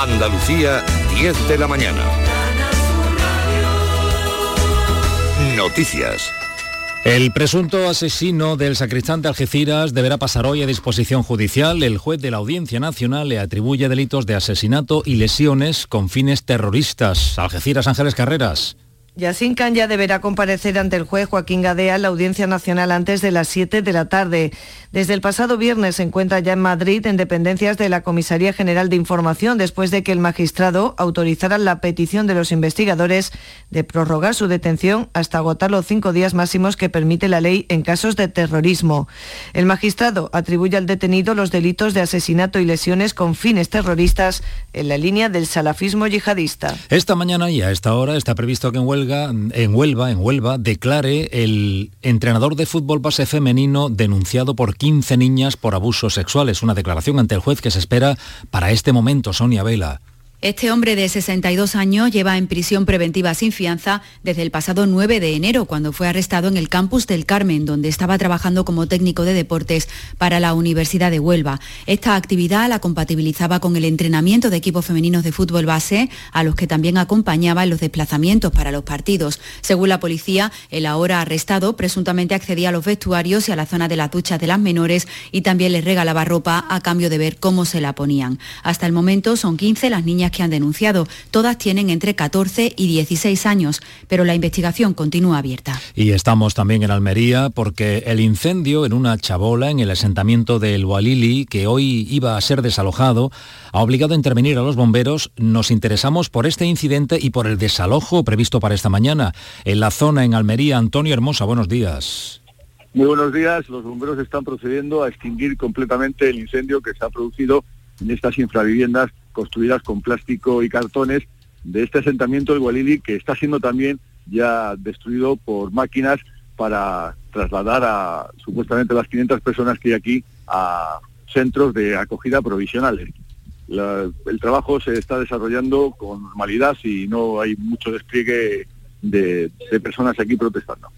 Andalucía, 10 de la mañana. Noticias. El presunto asesino del sacristán de Algeciras deberá pasar hoy a disposición judicial. El juez de la Audiencia Nacional le atribuye delitos de asesinato y lesiones con fines terroristas. Algeciras Ángeles Carreras. Yacine Khan ya deberá comparecer ante el juez Joaquín Gadea en la Audiencia Nacional antes de las 7 de la tarde. Desde el pasado viernes se encuentra ya en Madrid en dependencias de la Comisaría General de Información después de que el magistrado autorizara la petición de los investigadores de prorrogar su detención hasta agotar los cinco días máximos que permite la ley en casos de terrorismo. El magistrado atribuye al detenido los delitos de asesinato y lesiones con fines terroristas en la línea del salafismo yihadista. Esta mañana y a esta hora está previsto que en Huelga en Huelva, en Huelva, declare el entrenador de fútbol base femenino denunciado por 15 niñas por abusos sexuales. Una declaración ante el juez que se espera para este momento, Sonia Vela. Este hombre de 62 años lleva en prisión preventiva sin fianza desde el pasado 9 de enero, cuando fue arrestado en el campus del Carmen, donde estaba trabajando como técnico de deportes para la Universidad de Huelva. Esta actividad la compatibilizaba con el entrenamiento de equipos femeninos de fútbol base, a los que también acompañaba en los desplazamientos para los partidos. Según la policía, el ahora arrestado presuntamente accedía a los vestuarios y a la zona de las duchas de las menores y también les regalaba ropa a cambio de ver cómo se la ponían. Hasta el momento son 15 las niñas que han denunciado. Todas tienen entre 14 y 16 años, pero la investigación continúa abierta. Y estamos también en Almería porque el incendio en una chabola en el asentamiento del Walili, que hoy iba a ser desalojado, ha obligado a intervenir a los bomberos. Nos interesamos por este incidente y por el desalojo previsto para esta mañana. En la zona en Almería, Antonio Hermosa, buenos días. Muy buenos días. Los bomberos están procediendo a extinguir completamente el incendio que se ha producido en estas infraviviendas construidas con plástico y cartones de este asentamiento del Gualili que está siendo también ya destruido por máquinas para trasladar a supuestamente las 500 personas que hay aquí a centros de acogida provisionales. el trabajo se está desarrollando con normalidad y no hay mucho despliegue de personas aquí protestando.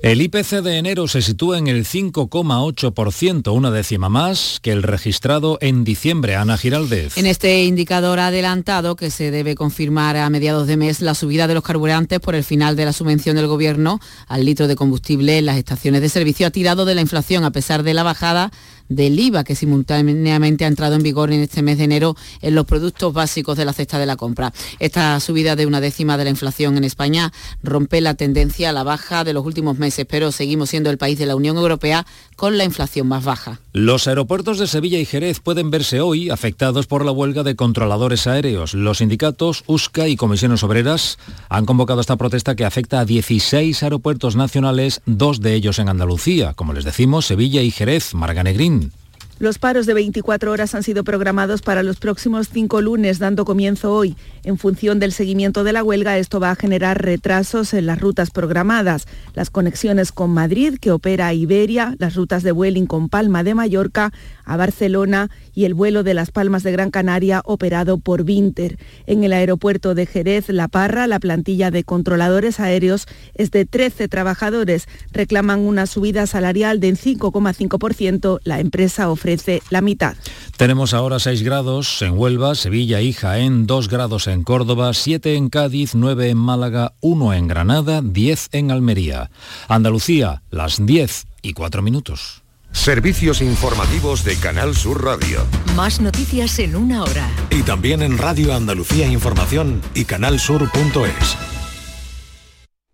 El IPC de enero se sitúa en el 5,8%, una décima más que el registrado en diciembre. Ana Giraldez. En este indicador adelantado, que se debe confirmar a mediados de mes, la subida de los carburantes por el final de la subvención del Gobierno al litro de combustible en las estaciones de servicio ha tirado de la inflación a pesar de la bajada del IVA que simultáneamente ha entrado en vigor en este mes de enero en los productos básicos de la cesta de la compra. Esta subida de una décima de la inflación en España rompe la tendencia a la baja de los últimos meses, pero seguimos siendo el país de la Unión Europea con la inflación más baja. Los aeropuertos de Sevilla y Jerez pueden verse hoy afectados por la huelga de controladores aéreos. Los sindicatos USCA y comisiones obreras han convocado esta protesta que afecta a 16 aeropuertos nacionales, dos de ellos en Andalucía, como les decimos, Sevilla y Jerez, Marganegrín. Los paros de 24 horas han sido programados para los próximos cinco lunes, dando comienzo hoy. En función del seguimiento de la huelga, esto va a generar retrasos en las rutas programadas. Las conexiones con Madrid, que opera Iberia, las rutas de Vueling con Palma de Mallorca, a Barcelona y el vuelo de Las Palmas de Gran Canaria operado por Vinter. En el aeropuerto de Jerez, La Parra, la plantilla de controladores aéreos es de 13 trabajadores. Reclaman una subida salarial de 5,5%. La empresa ofrece la mitad. Tenemos ahora 6 grados en Huelva, Sevilla y Jaén, 2 grados en Córdoba, 7 en Cádiz, 9 en Málaga, 1 en Granada, 10 en Almería. Andalucía, las 10 y 4 minutos. Servicios informativos de Canal Sur Radio. Más noticias en una hora. Y también en Radio Andalucía Información y canalsur.es.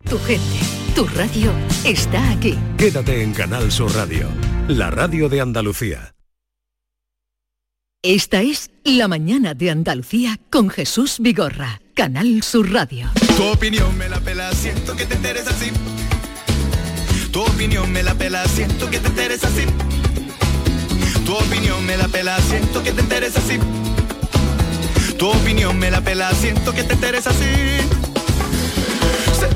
Tu gente, tu radio está aquí. Quédate en Canal Sur Radio, la radio de Andalucía. Esta es La mañana de Andalucía con Jesús Vigorra, Canal Sur Radio. Tu opinión me la pela, siento que te interesa así tu opinión me la pela, siento que te interesa así. Tu opinión me la pela, siento que te interesa así. Tu opinión me la pela, siento que te interesa así.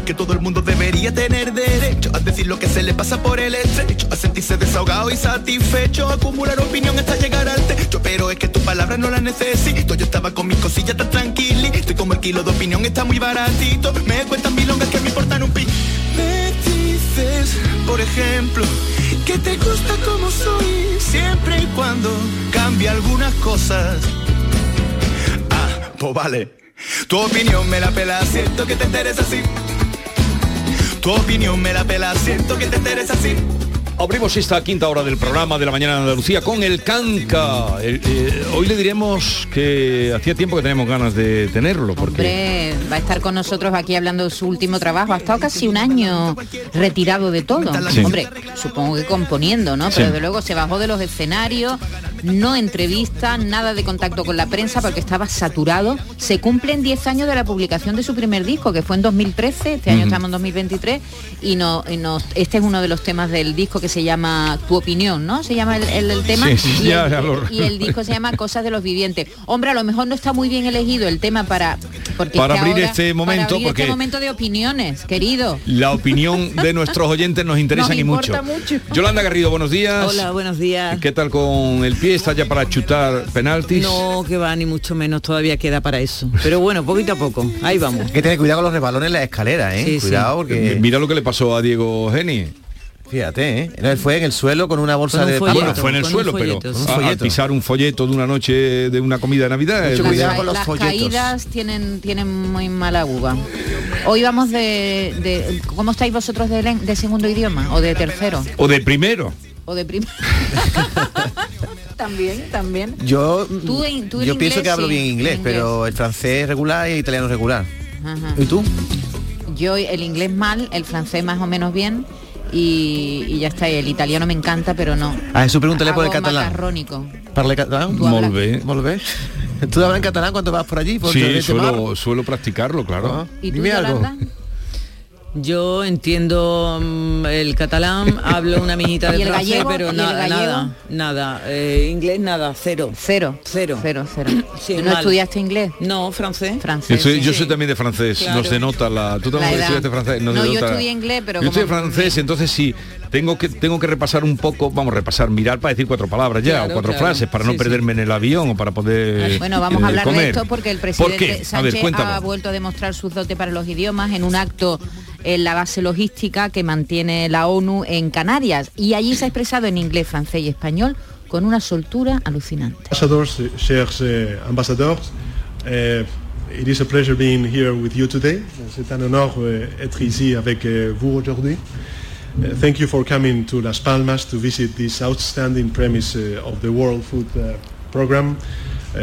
Que todo el mundo debería tener derecho a decir lo que se le pasa por el estrecho, a sentirse desahogado y satisfecho, a acumular opinión hasta llegar al techo. Pero es que tu palabra no la necesito. Yo estaba con mis cosillas tan tranquilito. Estoy como el kilo de opinión está muy baratito. Me cuentan milongas que me importan un pi por ejemplo, que te gusta como soy, siempre y cuando cambie algunas cosas. Ah, rojo, vale. Tu opinión me la pela, siento que te interesa así. Tu opinión me la pela, siento que te interesa así. Abrimos esta quinta hora del programa de la mañana de Andalucía con el Canca. El- eh, hoy le diremos que hacía tiempo que tenemos ganas de tenerlo, porque Hombre, va a estar con nosotros aquí hablando de su último trabajo. Ha estado casi un año retirado de todo. Sí. Hombre, supongo que componiendo, ¿no? Sí. Pero desde luego se bajó de los escenarios, no entrevista, nada de contacto con la prensa porque estaba saturado. Se cumplen 10 años de la publicación de su primer disco, que fue en 2013, este año estamos en 2023, y, no, y nos- este es uno de los temas del disco que se llama Tu opinión, ¿no? Se llama el, el- el tema. Sí, sí, y, ya, el, ya lo- y el disco se llama Cosas de los Vivientes. Hombre, a lo mejor no está muy bien elegido el tema para... Porque Para es que abrir este momento, para abrir porque- este momento de opiniones, querido. la opinión de nuestros oyentes nos interesa Nos y mucho. mucho. Yolanda Garrido, buenos días. Hola, buenos días. ¿Qué tal con el pie? ¿Está ya para chutar penaltis? No, que va, ni mucho menos, todavía queda para eso. Pero bueno, poquito a poco, ahí vamos. Hay que tener cuidado con los resbalones en la escalera, ¿eh? Sí, sí. cuidado porque... Mira lo que le pasó a Diego Geni. Fíjate, ¿eh? Él fue en el suelo con una bolsa Con un de. Bueno, fue en el suelo, folleto, pero sí. a- al folleto. pisar un folleto de una noche de una comida de Navidad. Mucho Las, cuidado con los las folletos. caídas tienen, tienen muy mala uva. Hoy vamos de, de- ¿Cómo estáis vosotros de, segundo idioma? ¿O de tercero? O de primero. ¿O de primero? también, también. Yo, Tú tú yo pienso que hablo sí, bien inglés, inglés. pero el francés regular y el italiano regular. Ajá. ¿Y tú? Yo el inglés mal, el francés más o menos bien y, y ya está. El italiano me encanta, pero no. A Jesús pregúntale por el catalán. macarrónico. ¿Parle catalán? Tú hablas- Molt bé. Molt bé. ¿Tú hablas en catalán cuando vas por allí? Por Sí, suelo, suelo practicarlo, claro. Ah, ¿Y tú, Dime algo. Yo entiendo mm, el catalán, hablo una mijita de ¿Y el francés, pero el nada, nada, nada. Eh, inglés nada, cero. Cero. Cero. Cero, cero. Sí, ¿No mal. estudiaste inglés? No, francés. Francés. Yo soy, sí. yo soy también de francés, Claro. no se nota la... ¿Tú La también edad. estudiaste francés? No, se yo estudié inglés, pero Yo estudié como- francés, entonces sí, tengo que, tengo que repasar un poco, vamos a repasar, mirar para decir cuatro palabras ya, Claro, o cuatro claro. frases, para no perderme en el avión o para poder Bueno, vamos eh, a hablar comer. de esto porque el ¿Por presidente ver, Sánchez ha vuelto a demostrar sus dotes para los idiomas en un acto en la base logística que mantiene la ONU en Canarias y allí se ha expresado en inglés, francés y español con una soltura alucinante. Ambassadors, chers eh, ambassadeurs, eh, it is a pleasure being here with you today. C'est un honneur eh, être ici avec eh, vous aujourd'hui. Eh, thank you for coming to Las Palmas to visit this outstanding premise eh, of the World Food eh, Program.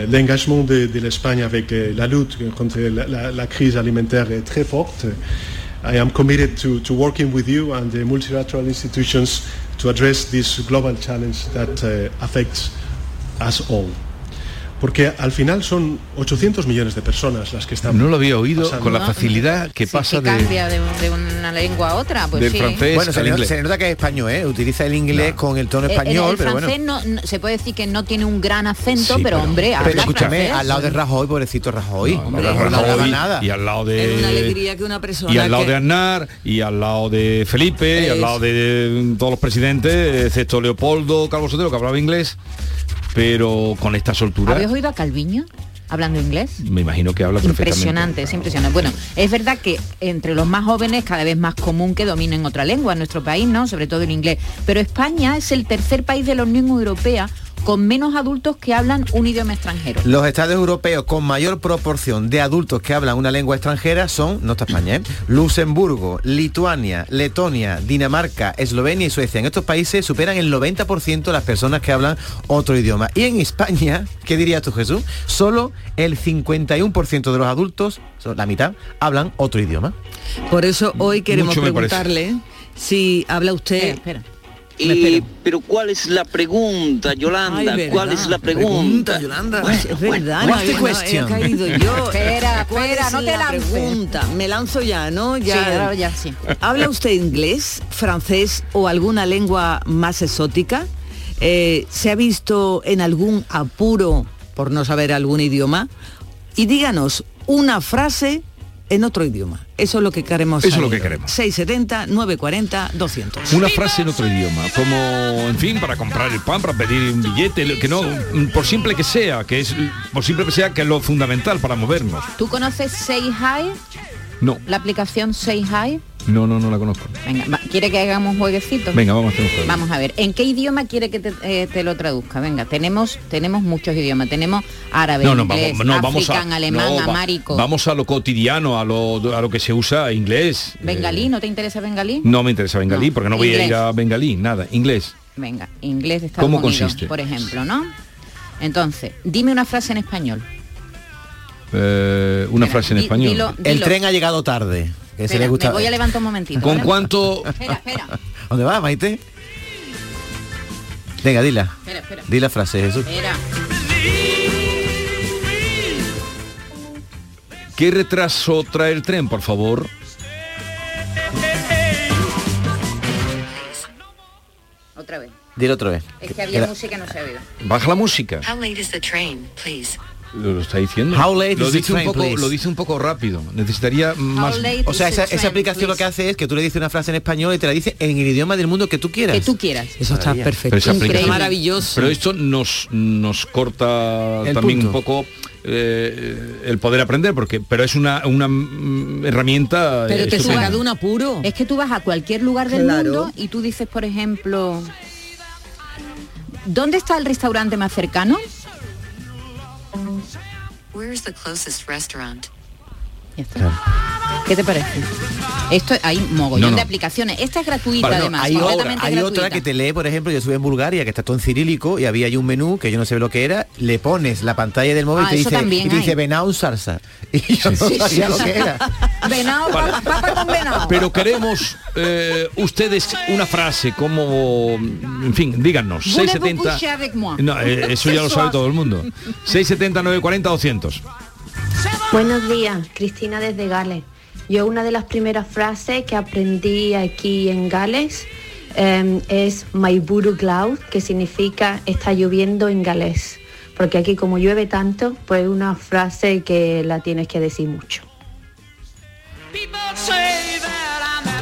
L'engagement de, de l'Espagne avec la lutte contre la, la- la crise alimentaire est très forte. I am committed to, to working with you and the multilateral institutions to address this global challenge that eh, affects us all. Porque al final son 800 millones de personas las que están No lo había oído pasando. con la facilidad que pasa que de... cambia de, de una lengua a otra, pues Del sí. francés Bueno, se al le, inglés. se le nota que es español, ¿eh? Utiliza el inglés con el tono Eh, el- español, el, pero francés no, no- se puede decir que no tiene un gran acento, Sí, pero, hombre, pero habla escúchame, francés. al lado de Rajoy, pobrecito Rajoy. Hombre, Rajoy no hablaba Rajoy, nada. Y al lado de... Es una alegría que una persona y al lado que- de Aznar y al lado de Felipe y al lado de todos los presidentes excepto Leopoldo Calvo Sotelo que hablaba inglés pero con esta soltura ¿Habéis oído a Calviño hablando inglés? me imagino que habla Impresionante, es impresionante. Bueno, es verdad que entre los más jóvenes cada vez más común que dominen otra lengua en nuestro país, ¿no? Sobre todo el inglés. Pero España es el tercer país de la Unión Europea con menos adultos que hablan un idioma extranjero. Los estados europeos con mayor proporción de adultos que hablan una lengua extranjera son, no está España, ¿eh? Luxemburgo, Lituania, Letonia, Dinamarca, Eslovenia y Suecia. En estos países superan el 90% las personas que hablan otro idioma. Y en España, ¿qué dirías tú Jesús? Solo el 51% de los adultos, son la mitad, hablan otro idioma. Por eso hoy queremos parece. preguntarle si habla usted... espera. Espero. pero ¿cuál es la pregunta, Yolanda? ¿Cuál es la pregunta? Yolanda. es verdad, no, he question? caído yo. Espera, ¿Cuál espera, es no te la lances. pregunta? Me lanzo ya, ¿no? Ya. Sí, ahora ya sí. ¿Habla usted inglés, francés o alguna lengua más exótica? Eh, ¿Se ha visto en algún apuro por no saber algún idioma? Y díganos una frase en otro idioma. Eso es lo que queremos. Eso es lo que queremos. 670 940 200. una frase en otro idioma como en fin para comprar el pan para pedir un billete lo que no por simple que sea que es por simple que sea que es lo fundamental para movernos ¿Tú conoces Say Hi? no La aplicación Say Hi. No, no, no la conozco. Venga, va- ¿quiere que hagamos un jueguecito? Venga, vamos a hacer un juego. Vamos a ver, ¿en qué idioma quiere que te, eh, te lo traduzca? Venga, tenemos tenemos muchos idiomas. Tenemos árabe, No, no, inglés, vamos, no, vamos africán, a, alemán, no, va- amárico. Vamos a lo cotidiano, a lo, a lo que se usa inglés. ¿Bengalí? ¿No te interesa bengalí? Eh, no me interesa bengalí, porque no voy a ir a bengalí, nada, inglés. Venga, inglés de Estados ¿Cómo Unidos, consiste? por ejemplo, ¿no? Entonces, dime una frase en español. Eh, una frase en di- español. dilo- El tren ha llegado tarde. Que se Espera, le gusta. me voy a levantar un momentito. ¿Con ¿vale? cuánto? Espera, espera, ¿Dónde va, Maite? Venga, dila. espera, espera. Di la frase, Jesús. Espera. ¿Qué retraso trae el tren, por favor? Otra vez. Dilo otra vez. Es que había Era- música y no se ha oído. Baja la música. How late is the train, please? Lo, lo está diciendo. How late lo is the dice un poco, please? lo dice un poco rápido. Necesitaría más. O sea, esa, aplicación lo que hace es que tú le dices una frase en español y te la dice en el idioma del mundo que tú quieras. Que tú quieras. Eso está Maravilla. perfecto. Pero Maravilloso. Pero esto nos nos corta El también punto. un poco eh, el poder aprender, porque pero es una, una herramienta. Pero te saca de un apuro. Es que tú vas a cualquier lugar del Claro. mundo y tú dices, por ejemplo, ¿dónde está el restaurante más cercano? Where is the closest restaurant? Ya está. ¿Qué te parece? Esto hay mogollón No, no. de aplicaciones. Esta es gratuita Vale, no, además, hay otra, completamente hay gratuita. otra que te lee, por ejemplo, yo estuve en Bulgaria, que está todo en cirílico, y había ahí un menú que yo no sé lo que era, le pones la pantalla del móvil Ah, y te dice, y te dice hay. venao salsa. Y yo no sabía lo que era. Venado, pa- papa con venado. Pero queremos eh, ustedes una frase como, en fin, díganos, Voulez-vous 670. coucher avec moi? No, eh, eso ya lo sabe todo el mundo. 670 940 200. Buenos días, Cristina desde Gales. Yo una de las primeras frases que aprendí aquí en Gales eh, es My Buru Cloud, que significa está lloviendo en galés. Porque aquí como llueve tanto, pues es una frase que la tienes que decir mucho.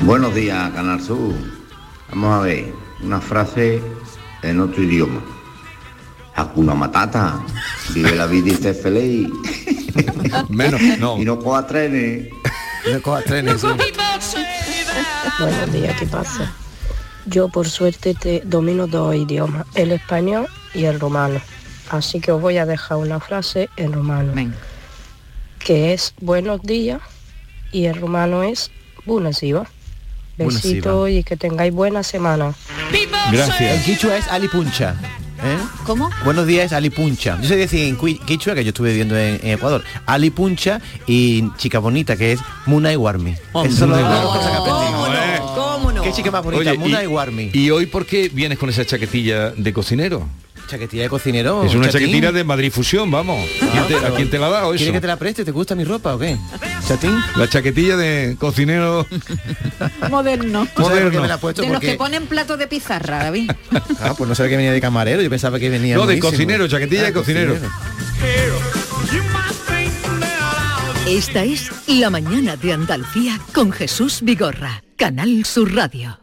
Buenos días, Canal Sur. Vamos a ver, una frase en otro idioma. Hakuna Matata. Vive la vida y sé feliz. Menos, no. Y no coja trenes. No cojas trenes. sí. Buenos días, ¿qué pasa? Yo por suerte te domino dos idiomas, el español y el rumano. Así que os voy a dejar una frase en rumano. Que es buenos días y el rumano es ziua. Bună Besito y que tengáis buena semana. Gracias. En quichua es alipuncha. ¿Cómo? Buenos días, alipuncha. Yo sé decir en quichua, que yo estuve viviendo en, en Ecuador, alipuncha y chica bonita, que es Muna y Warmi. Cosas que aprendí. ¿Cómo no? ¿Qué chica más bonita? Oye, Muna y- y, Warmi. ¿Y hoy por qué vienes con esa chaquetilla de cocinero? Chaquetilla de cocinero. es una chatín. chaquetilla de Madrid Fusión, vamos. ¿Quién te- ¿A quién te la ha dado eso? ¿Quieres que te la preste? ¿Te gusta mi ropa o qué? ¿Chatín? La chaquetilla de cocinero Moderno. ¿Tú sabes por qué moderno. me la he puesto? De los que ponen platos de pizarra, David. Ah, pues no sabía que venía de camarero, yo pensaba que venía No, de buenísimo. cocinero, chaquetilla de cocinero. Esta es La mañana de Andalucía con Jesús Vigorra, Canal Sur Radio.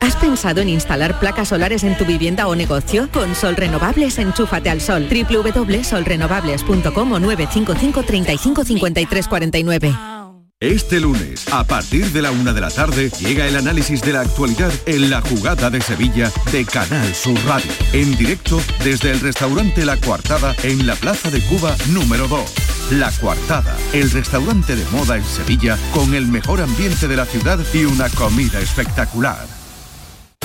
¿Has pensado en instalar placas solares en tu vivienda o negocio? Con Sol Renovables, enchúfate al sol. www.solrenovables.com o 955 35 53 49. Este lunes, a partir de la una de la tarde, llega el análisis de la actualidad en la jugada de Sevilla de Canal Sur Radio. En directo desde el restaurante La Coartada en la Plaza de Cuba número 2. La Coartada, el restaurante de moda en Sevilla con el mejor ambiente de la ciudad y una comida espectacular.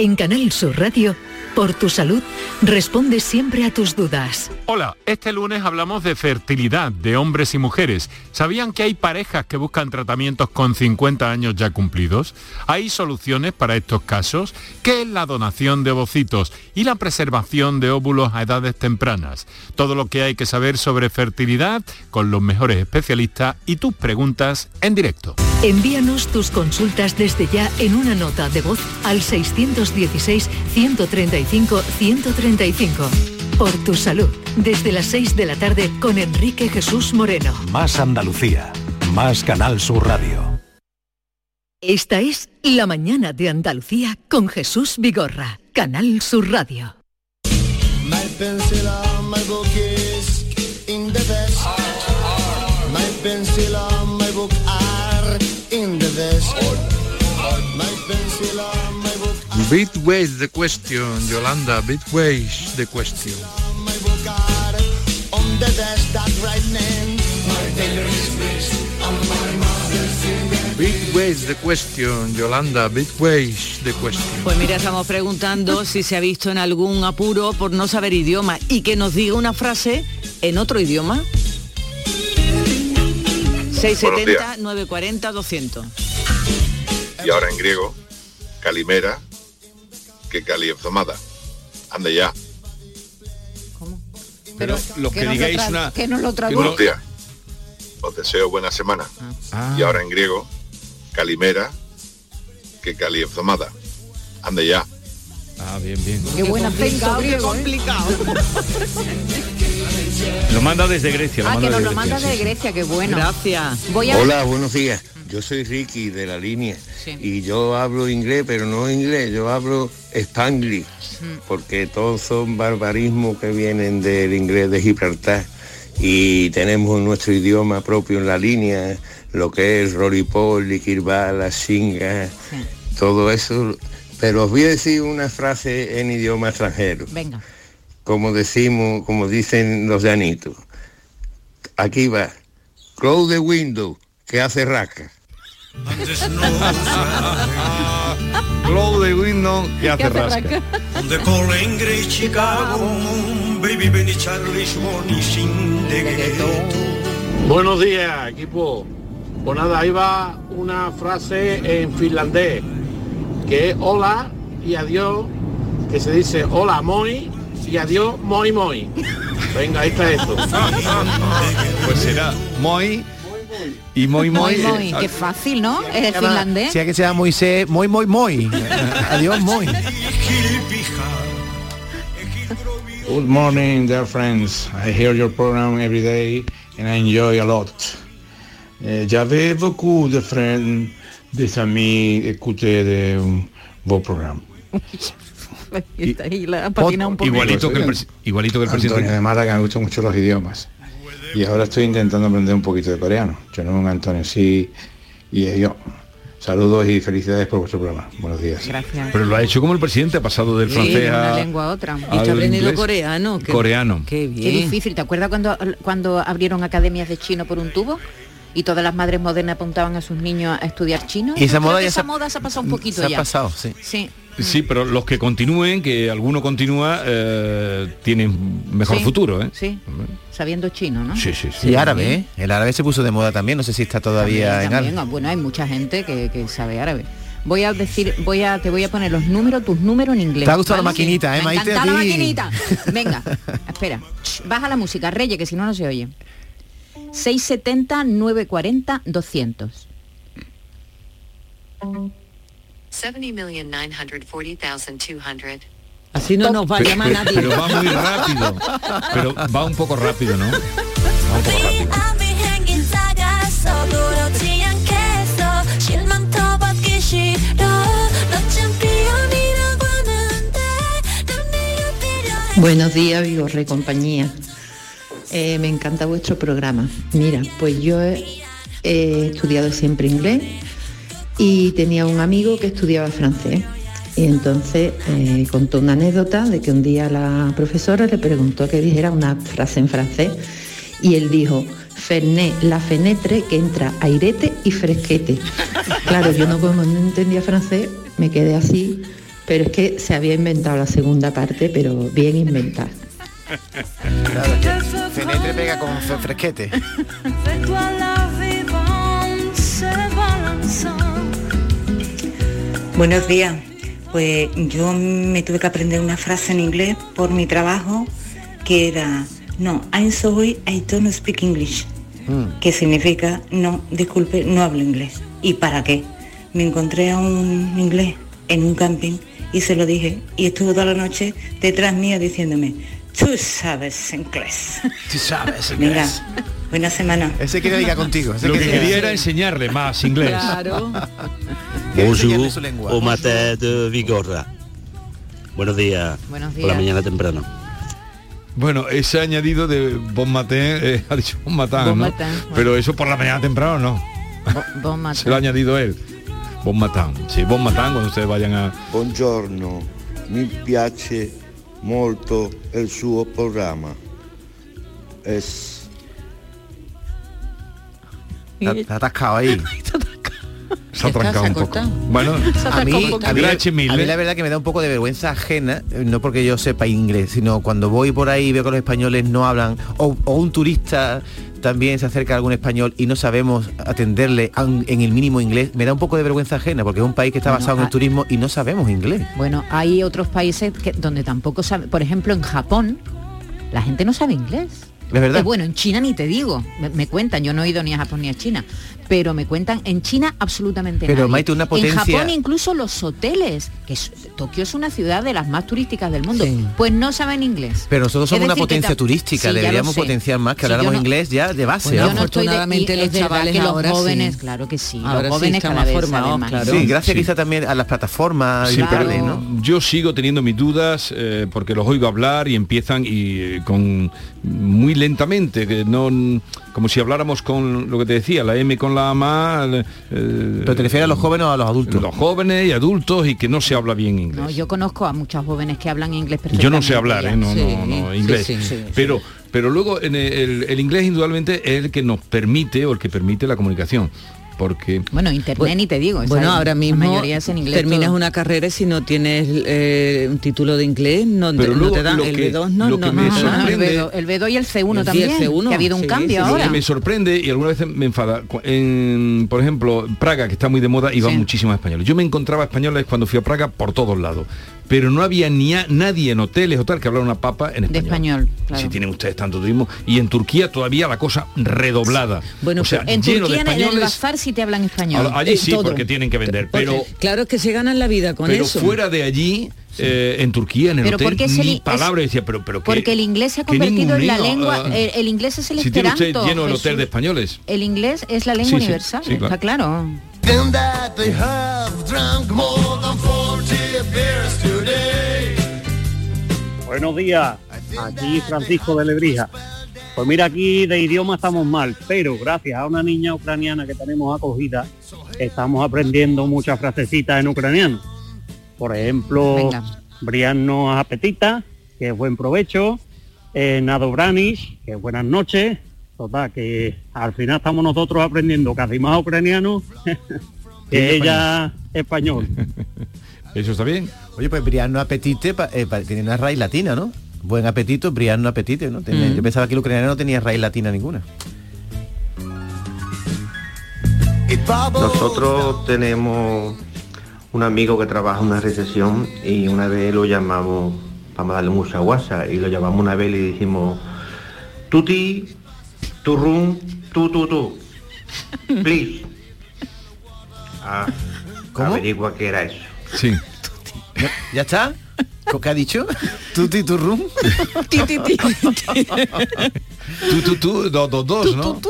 En Canal Sur Radio, por tu salud, responde siempre a tus dudas. Hola, este lunes hablamos de fertilidad de hombres y mujeres. ¿Sabían que hay parejas que buscan tratamientos con 50 años ya cumplidos? ¿Hay soluciones para estos casos? ¿Qué es la donación de ovocitos y la preservación de óvulos a edades tempranas? Todo lo que hay que saber sobre fertilidad con los mejores especialistas y tus preguntas en directo. Envíanos tus consultas desde ya en una nota de voz al 616-135-135. Por tu salud, desde las 6 de la tarde con Enrique Jesús Moreno. Más Andalucía, más Canal Sur Radio. Esta es La Mañana de Andalucía con Jesús Vigorra, Canal Sur Radio. My pencil on my book is in the vest. My pencil book Bitways the question, Yolanda, bitways the question. are on the question, Yolanda, bitways the question. Pues mira, estamos preguntando si se ha visto en algún apuro por no saber idioma y que nos diga una frase en otro idioma. 670 940 200. Y ahora en griego, calimera, que calienzomada. Ande ya. Pero los que lo digáis una... que nos lo que Buenos días. Os deseo buena semana. Ah. Y ahora en griego, calimera, que calienzomada. Ande ya. Ah, bien, bien. Qué buen acento griego, ¿eh? Lo manda desde Grecia. Lo Ah, manda que nos desde lo manda Grecia, de sí. Grecia, qué bueno. Gracias. Voy a Hola, buenos días. Yo soy Ricky de la línea y yo hablo inglés, pero no inglés, yo hablo spanglish, porque todos son barbarismos que vienen del inglés de Gibraltar y tenemos nuestro idioma propio en la línea, lo que es Roripol, Liquirbala, Singa, todo eso. Pero os voy a decir una frase en idioma extranjero Venga. como decimos, como dicen los llanitos. Aquí va. Close the window, que hace rasca. Glow de window que hace rasca. De Colin Grey, Chicago, Baby Benny Charlie, Shmoney, Sin de Gueto. Buenos días, equipo. Pues nada, ahí va una frase en finlandés, que es hola y adiós, que se dice hola moi y adiós moi moi. Venga, ahí está esto. Pues será moi y moi moi. Muy, muy, eh, qué fácil, ¿no? Es finlandés. Si hay que sea Moisés, muy, muy, muy. Adiós, muy. Good morning, dear friends. I hear your program every day and I enjoy a lot. Eh, J'avais beaucoup de friends, des amis, écouter de vos programas. Igualito que el, igualito que el presidente. Antonio de Málaga, me gustan mucho los idiomas. Y ahora estoy intentando aprender un poquito de coreano. Yo no, Antonio, sí. Y yo. Saludos y felicidades por vuestro programa. Buenos días. Gracias. Pero lo ha hecho como el presidente, ha pasado del Sí, francés de una a... lengua a otra. Y está aprendiendo inglés. coreano. qué- Coreano. Qué Qué bien. difícil. ¿Te acuerdas cuando, cuando abrieron academias de chino por un tubo? Y todas las madres modernas apuntaban a sus niños a estudiar chino. Y esa moda ya esa se ha- moda se ha pasado un poquito Se ha ya. pasado, sí. Sí. Sí, pero los que continúen, que alguno continúa, eh, tienen mejor Sí, futuro, ¿eh? Sí, sabiendo chino, ¿no? Sí, sí, sí. Y árabe, ¿eh? El árabe se puso de moda también, no sé si está todavía en También, árabe. bueno, hay mucha gente que, que sabe árabe. Voy a decir, voy a, te voy a poner los números, tus números en inglés. Te ha gustado la maquinita, ¿eh, Me Maite, la maquinita. Venga, espera. Baja la música, Reyes, que si no, no se oye. 670 940 200. 70,940,200. Así no nos va a llamar nadie. Pero va muy rápido. Pero va un poco rápido, ¿no? Buenos días, Vigorre Compañía. Eh, me encanta vuestro programa. Mira, pues yo he, he estudiado siempre inglés y tenía un amigo que estudiaba francés. Y entonces eh, contó una anécdota de que un día la profesora le preguntó que dijera una frase en francés y él dijo, Ferné, la fenetre que entra airete y fresquete. Claro, yo no como no entendía francés, me quedé así, pero es que se había inventado la segunda parte, pero bien inventada. Claro, es que Fenetre pega con fresquete. Buenos días. Pues yo me tuve que aprender una frase en inglés por mi trabajo que era no, I'm sorry, I don't speak English. Que significa no, disculpe, no hablo inglés. ¿Y para qué? Me encontré a un inglés en un camping y se lo dije y estuvo toda la noche detrás mío diciéndome, tú sabes inglés. Tú sabes Venga, buena semana. Ese quiere diga contigo. ese Lo que quería era enseñarle más inglés. su lengua. au matin de Vigorra. Buenos días. Buenos Por la días. mañana temprano. Bueno, ese añadido de Bon Matin, eh, ha dicho Bon Matin, Bon ¿no? matin, bueno. Pero eso por la mañana temprano no. Bon matin. Se lo ha añadido él. Bon Matin. Sí, Bon Matin cuando ustedes vayan a... Buongiorno, mi piace molto il suo programma. Es Está está atascado ahí. Se ha trancado un poco. Bueno, a mí, a, mí, grazie a mí mille. la verdad que me da un poco de vergüenza ajena, eh, no porque yo sepa inglés, sino cuando voy por ahí y veo que los españoles no hablan, o, o un turista también se acerca a algún español y no sabemos atenderle en el mínimo inglés, me da un poco de vergüenza ajena, porque es un país que está Bueno, basado en ah- el turismo y no sabemos inglés. Bueno, hay otros países que, donde tampoco sabe, por ejemplo en Japón, la gente no sabe inglés. ¿Es verdad? Eh, bueno, en China ni te digo, me, me cuentan, yo no he ido ni a Japón ni a China, pero me cuentan en China absolutamente Pero, nadie. Maite, una En potencia- Japón incluso los hoteles, que es- Tokio es una ciudad de las más turísticas del mundo, pues no saben inglés. Pero nosotros somos una potencia turística, Sí, deberíamos potenciar más que Sí, habláramos no- inglés ya de base. Bueno, yo no estoy de- Afortunadamente y los chavales que los ahora jóvenes, sí. claro que sí, Ahora los jóvenes cada vez saben más. claro. Sí, gracias quizá también a las plataformas Sí, y pero tal, ¿no? yo sigo teniendo mis dudas eh, porque los oigo hablar y empiezan y eh, con muy lentamente, que no como si habláramos con lo que te decía, la M con la A eh, ¿Pero te refieres a los jóvenes o a los adultos? Los jóvenes y adultos y que no se habla bien inglés. No, yo conozco a muchos jóvenes que hablan inglés perfectamente. Yo no sé hablar. ¿eh? no, Sí, no, no, inglés. sí, sí, sí. pero, pero luego en el, el inglés indudablemente es el que nos permite o el que permite la comunicación. Porque Bueno, internet ni te digo. Bueno, esa- ahora la mismo mayoría es en inglés terminas todo. una carrera y si no tienes eh, un título de inglés no, no te dan lo el que- B2, no, lo no, que me no, no, no. sorprende- el, B2, el B2 y el C1 Y el también, C1, que ha habido un sí, cambio sí, Lo ahora. que me sorprende y alguna vez me enfada, en, por ejemplo, Praga, que está muy de moda, iban Sí. muchísimos españoles. Yo me encontraba españoles cuando fui a Praga por todos lados, pero no había ni a- nadie en hoteles o tal que hablara una papa en De español. español, claro. Si tienen ustedes tanto turismo. Y en Turquía todavía la cosa redoblada. Bueno, o sea, en lleno Turquía de en el españoles. bazar sí te hablan español. A- Allí sí, todo. porque tienen que vender, pero... Porque, claro que se ganan la vida con pero eso. fuera de allí, eh, en Turquía, en el Pero hotel, porque el- ni es- decía, pero, pero qué- Porque el inglés se ha convertido en la lengua, ah, el, el inglés es el si tiene usted lleno el hotel de españoles. El inglés es la lengua Sí, sí, universal, sí, claro. está claro. Buenos días, aquí Francisco de Lebrija. Pues mira, aquí de idioma estamos mal, pero gracias a una niña ucraniana que tenemos acogida, estamos aprendiendo muchas frasecitas en ucraniano. Por ejemplo. Brianno apetita, que es buen provecho, eh, Nadobranish, que es buenas noches. Total, que al final estamos nosotros aprendiendo casi más ucraniano que ella español. Eso está bien. Oye, pues Briano Apetite eh, tiene una raíz latina, ¿no? Buen apetito, Briano Apetite, ¿no? Tiene- Mm. Yo pensaba que el ucraniano no tenía raíz latina ninguna. Nosotros tenemos un amigo que trabaja en una recesión y una vez lo llamamos, vamos a darle mucha guasa, y lo llamamos una vez y le dijimos, tuti, tu room, tu, tu, tu, please. Ah, averigua qué era eso. Sí. ¿Ya está? ¿Qué ha dicho? ¿Tuti tu room? Tú, tú, tú, dos, dos, dos, ¿no?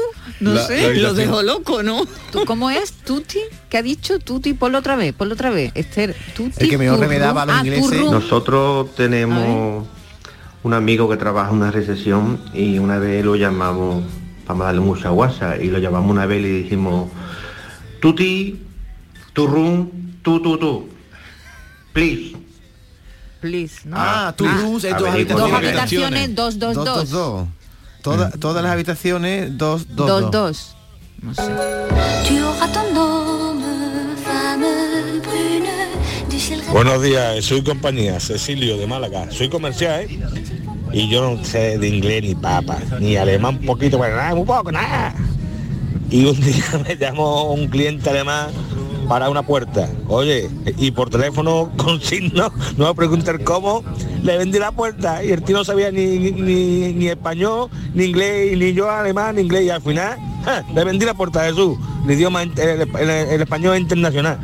No La- sé, la lo dejó loco, ¿no? ¿Tú, ¿Cómo es? ¿Tuti? ¿Qué ha dicho? Tuti, ponlo otra vez, ponlo otra vez. Esther, tuti. El que mejor tu remedaba a rum. los Ah, ingleses. rum. Nosotros tenemos un amigo que trabaja en una recesión y una vez lo llamamos, vamos a darle mucha guasa, y lo llamamos una vez y le dijimos, tuti, tu room, tu, tu, tu, please. Please, ¿no? Ah, tu rooms es dos averigua habitaciones. Dos habitaciones, dos, dos, Dos, dos. dos, dos. Toda- Todas las habitaciones, dos, dos, Dos, dos. dos. No sé. Buenos días, soy compañía, Cecilio de Málaga. Soy comercial, ¿eh? Y yo no sé de inglés ni papa, ni alemán poquito, pero nada, muy poco, nada. Y un día me llamó un cliente alemán para una puerta. Oye, y por teléfono con signo, no va a preguntar cómo, le vendí la puerta y el tío no sabía ni, ni, español, ni inglés, ni yo alemán, ni inglés. Y al final, ¡ja! le vendí la puerta a Jesús, el idioma, el, el- el español internacional.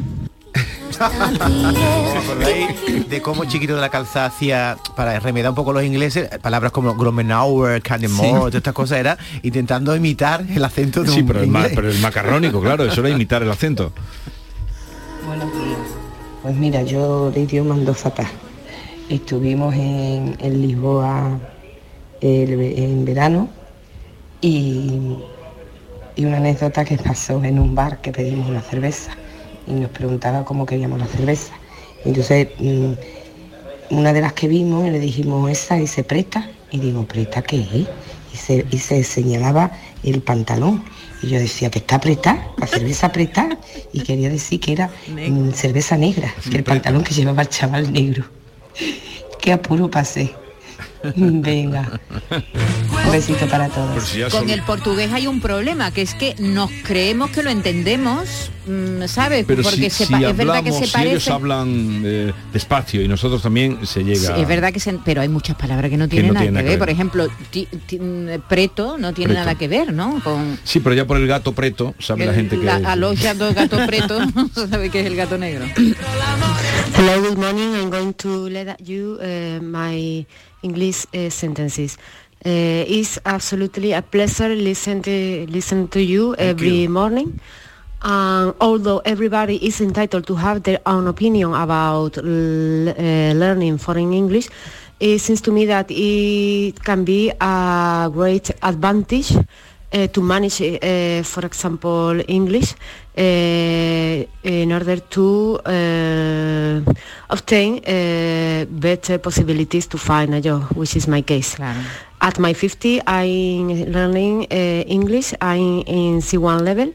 ¿Os acordáis de cómo Chiquito de la Calzada hacía, para remedar un poco los ingleses, palabras como Gromenauer, Cannemore, todas estas cosas, era intentando imitar el acento de Sí, un pero el, pero el macarrónico, claro, eso era imitar el acento. Pues mira, yo de idioma ando fatal. Estuvimos en, Lisboa en verano y, y una anécdota que pasó en un bar que pedimos una cerveza y nos preguntaba cómo queríamos la cerveza. Entonces, mm, una de las que vimos le dijimos esa y se presta y digo, ¿presta qué es? Y se, y se señalaba el pantalón. Y yo decía que está apretada, la cerveza apretada, y quería decir que era mm, cerveza negra, que el pantalón que llevaba el chaval negro. Qué apuro pasé. Venga. Un besito para todos. Con el portugués hay un problema, que es que nos creemos que lo entendemos, mm, ¿sabes? Pero Porque si, se si es verdad que hablamos, se si ellos parece. hablan eh, despacio y nosotros también se Sí, llega... es verdad que se, pero hay muchas palabras que no Que tienen no nada tienen que ver. que Por ejemplo, ti- ti- mm, preto no tiene Preto. nada que ver, ¿no? Con Sí, pero ya por el gato preto, sabe la el- gente que... la- es- a los gatos gato preto, sabe que es el gato negro. Hello, good morning. I'm going to let you uh, my English uh, sentences. Uh, it's absolutely a pleasure listen to listen to you every morning. Um, although everybody is entitled to have their own opinion about l- uh, learning foreign English, it seems to me that it can be a great advantage uh, to manage, uh, for example, English uh, in order to uh, obtain uh, better possibilities to find a job, which is my case. At my 50, I'm learning uh, English. I'm in C1 level.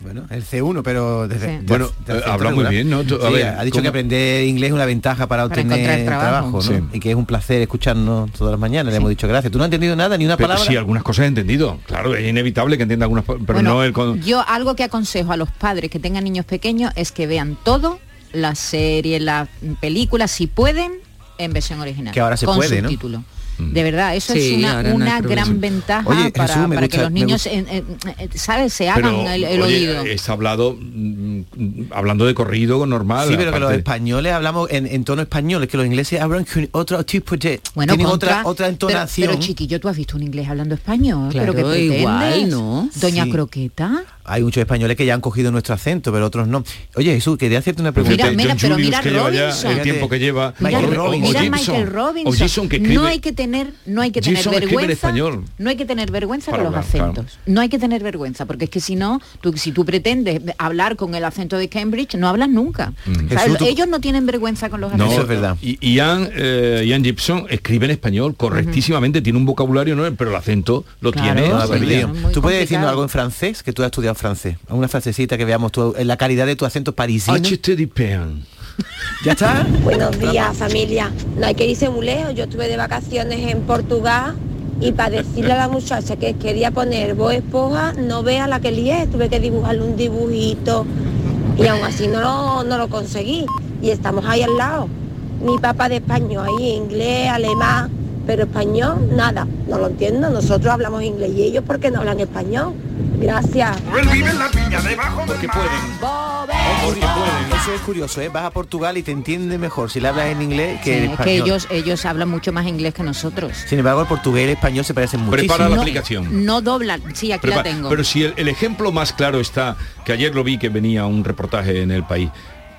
Bueno, el C1, pero desde, Sí. Bueno, de eh, habla muy bien, ¿no? Tú- a Sí, ver, ha dicho ¿cómo? que aprender inglés es una ventaja para Para obtener encontrar trabajo. trabajo, ¿no? Sí. Y que es un placer escucharnos todas las mañanas. Le hemos dicho gracias. ¿Tú no has entendido nada, ni una Pero palabra? sí, algunas cosas he entendido. Claro, es inevitable que entienda algunas, pero Bueno, no el con... Yo algo que aconsejo a los padres que tengan niños pequeños es que vean todo, las series, las películas, si pueden, en versión original. Que ahora se con puede, ¿no? subtítulo. De verdad, eso Sí, es una, no gran ventaja Oye, para, Jesús, me para que los niños, gusta- en- en- en- ¿sabes? Se hagan Pero, el, el oye, oído. está hablado mm, mm, hablando de corrido normal. Sí, pero que los españoles hablamos en, en tono español, es que los ingleses hablan con otro tipo de... Bueno, tienen contra- otra, otra entonación. Pero, chiquillo, tú has visto un inglés hablando español, Claro, pero que igual, ¿no? Doña Sí. Croqueta. Hay muchos españoles que ya han cogido nuestro acento, pero otros no. Oye, Jesús, quería hacerte una pregunta. Mira, mira, John pero Julius, mira que lleva ya Robinson. el tiempo que lleva Mira, Michael o- o- o Robinson. mira Gibson. Michael Robinson. O Gibson que escribe no hay que tener, no hay que tener en vergüenza. español. No hay que tener vergüenza Para con los acentos. No hay que tener vergüenza, porque es que si no, tú, si tú pretendes hablar con el acento de Cambridge, no hablas nunca. Mm. O sea, Jesús, Ellos no tienen vergüenza con los No, acentos. Eso es verdad. Y Ian, eh, Ian Gibson escribe en español correctísimamente, tiene un vocabulario, ¿no? pero el acento lo Claro, tiene. Ah, sí, perdido. es muy ¿Tú puedes decirnos algo en francés? Que tú has estudiado francés. Una frasecita que veamos tú, en la calidad de tu acento parisino. Dipéan. ¿Ya está? Buenos días familia. No hay que irse muy lejos. Yo estuve de vacaciones en Portugal y para decirle a la muchacha que quería poner voz esponja, no vea la que lié. Tuve que dibujarle un dibujito y aún así no lo, no lo conseguí. Y estamos ahí al lado. Mi papá de español ahí, inglés, alemán, pero español, nada. No lo entiendo. Nosotros hablamos inglés y ellos porque no hablan español. Gracias. Porque pueden. Eso es curioso, ¿eh? Vas a Portugal y te entiende mejor si le hablas en inglés que Sí, en es español. que ellos, ellos hablan mucho más inglés que nosotros. Sin embargo, el portugués y el español se parecen muchísimo. Prepara la aplicación. No doblan. Sí, aquí la Prepa- tengo. Pero si el, el ejemplo más claro está, que ayer lo vi que venía un reportaje en el país.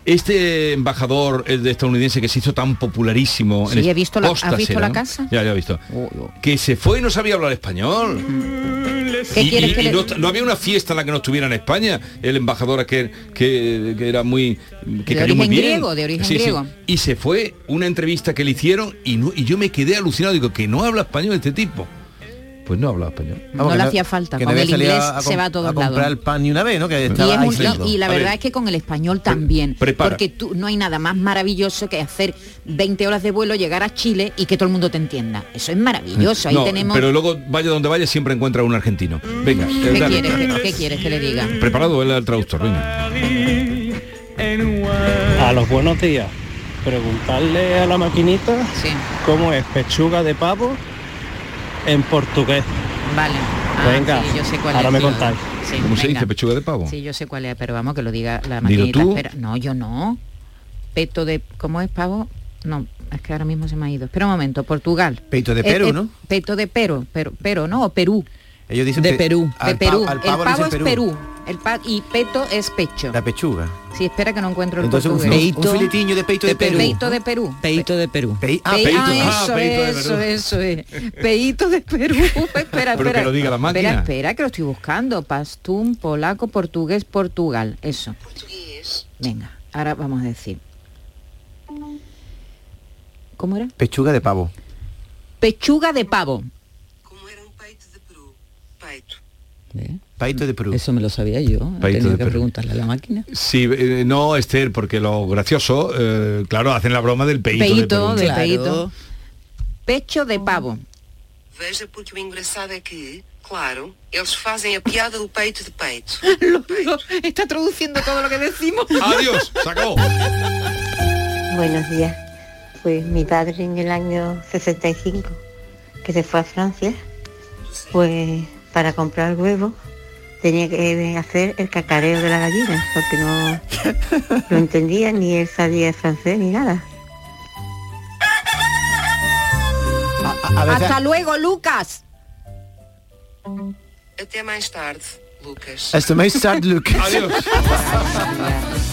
Este embajador de estadounidense que se hizo tan popularísimo Sí, en he visto la- Costa ¿has visto será? la casa? Ya, ya he visto. Que se fue y no sabía hablar español. ¿Qué y quieres y- que y le- no, no había una fiesta en la que no estuviera en España el embajador aquel que, que era muy que De cayó muy bien. griego, de origen griego. y se fue una entrevista que le hicieron y, no- y yo me quedé alucinado digo que no habla español este tipo pues no habla español no le hacía falta. que Con no el inglés a se va a todos a comprar lados. el pan ni una vez, ¿no? Que Y, estaba es un- aislado. y la verdad ver, es que con el español también, prepara. porque tú, no hay nada más maravilloso que hacer 20 horas de vuelo, llegar a Chile y que todo el mundo te entienda. Eso es maravilloso. Ahí No, tenemos... pero luego vaya donde vaya siempre encuentra un argentino venga ¿Qué quieres, que, qué quieres que le diga? preparado el, el traductor venga A los buenos días. Preguntarle a la maquinita cómo es pechuga de pavo en portugués. Vale. Ah, Venga, sí, yo sé cuál ahora es, me sí. contáis. Sí, ¿Cómo se dice pechuga de pavo? Sí, yo sé cuál es, pero vamos que lo diga la maquinita. tú. Espera. No, yo no. Peto de... ¿Cómo es pavo? No, es que ahora mismo se me ha ido. Espera un momento, Portugal. Peito de Eh, Perú, eh, ¿no? Peto de Pero, pero, pero, ¿no? O Perú. Ellos dicen de pe- Perú. De Perú. al el pavo es Perú. Perú. El pa- y peto es pecho. La pechuga. Sí, espera que no encuentro el Entonces un, portugués. un filetiño de peito de, Perú. Peito de Perú. Peito de Perú. Pe- ah, Pe- peito. ah, Ah, eso, peito de eso, Perú. eso es. Peito de Perú. espera, Pero espera. que lo diga la máquina. Espera, espera, que lo estoy buscando. Pastún, polaco, portugués, Portugal. Eso. Venga, ahora vamos a decir. ¿Cómo era? Pechuga de pavo. Pechuga de pavo. Peito de Perú. Eso me lo sabía yo. Peito Tenía de que Perú. preguntarle a la máquina. Sí, eh, no, Esther, porque lo gracioso, eh, claro, hacen la broma del peito, Peito, de de Perú. peito. Pecho de pavo. Veja porque o engraçado é que, claro, eles fazem a piada do peito de peito. Está traduciendo todo lo que decimos. Adiós, sacó. Buenos días. Pues mi padre en el año 65, que se fue a Francia, pues para comprar huevos tenía que hacer el cacareo de la gallina, porque no lo entendía, ni él sabía francés ni nada. a veces- Hasta luego, Lucas. Até mais tarde, Lucas. Hasta más tarde, Lucas. Adiós.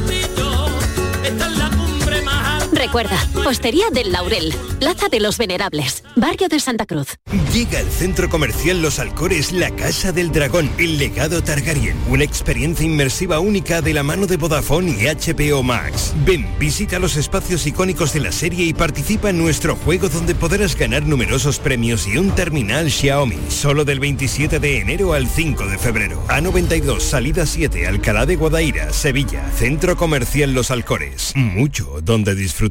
Recuerda, Postería del Laurel, Plaza de los Venerables, Barrio de Santa Cruz. Llega al centro comercial Los Alcores la Casa del Dragón, el legado Targaryen, una experiencia inmersiva única de la mano de Vodafone y HBO Max. Ven, visita los espacios icónicos de la serie y participa en nuestro juego donde podrás ganar numerosos premios y un terminal Xiaomi, solo del 27 de enero al 5 de febrero. A92, salida 7, Alcalá de Guadaira, Sevilla, Centro Comercial Los Alcores. Mucho donde disfrutar.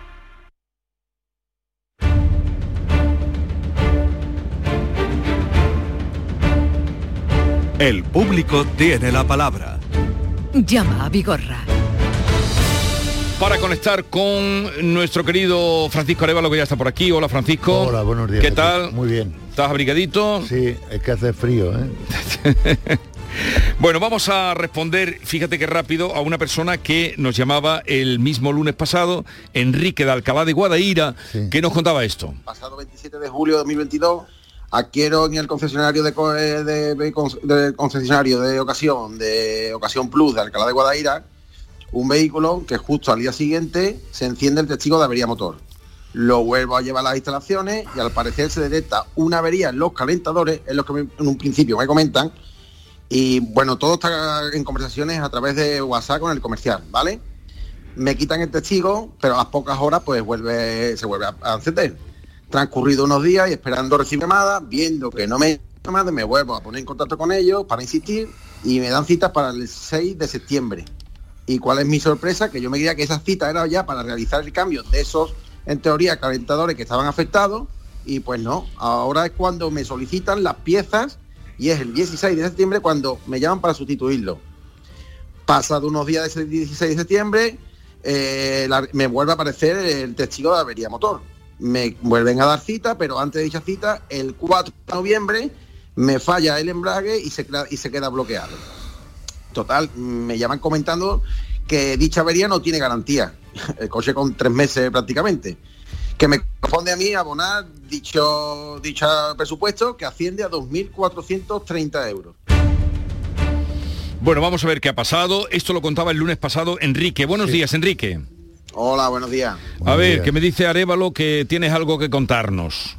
El público tiene la palabra. Llama a Vigorra. Para conectar con nuestro querido Francisco Arevalo, que ya está por aquí. Hola Francisco. Hola, buenos días. ¿Qué tal? Muy bien. ¿Estás abrigadito? Sí, es que hace frío, ¿eh? Bueno, vamos a responder, fíjate qué rápido, a una persona que nos llamaba el mismo lunes pasado, Enrique de Alcalá de Guadaira, que nos contaba esto. pasado 27 de julio de 2022 adquiero en el concesionario eh, de- concesionario de ocasión de ocasión plus de Alcalá de Guadaira un vehículo que justo al día siguiente se enciende el testigo de avería motor. Lo vuelvo a llevar a las instalaciones y al parecer se detecta una avería en los calentadores es lo que en un principio me comentan y bueno todo está en conversaciones a través de WhatsApp con el comercial vale me quitan el testigo pero a pocas horas pues vuelve se vuelve a encender transcurrido unos días y esperando recibir llamadas, viendo que no me llaman, me vuelvo a poner en contacto con ellos para insistir y me dan citas para el 6 de septiembre. ¿Y cuál es mi sorpresa? Que yo me creía que esa cita era ya para realizar el cambio de esos, en teoría, calentadores que estaban afectados y pues no, ahora es cuando me solicitan las piezas y es el 16 de septiembre cuando me llaman para sustituirlo. Pasado unos días de ese 16 de septiembre, eh, me vuelve a aparecer el testigo de avería motor. Me vuelven a dar cita, pero antes de dicha cita, el 4 de noviembre, me falla el embrague y se, queda- y se queda bloqueado. Total, me llaman comentando que dicha avería no tiene garantía. El coche con tres meses prácticamente. Que me corresponde a mí abonar dicho, dicho presupuesto que asciende a 2.430 euros. Bueno, vamos a ver qué ha pasado. Esto lo contaba el lunes pasado Enrique. Buenos días, Enrique. Hola, buenos días. a ver, que me dice Arevalo que tienes algo que contarnos.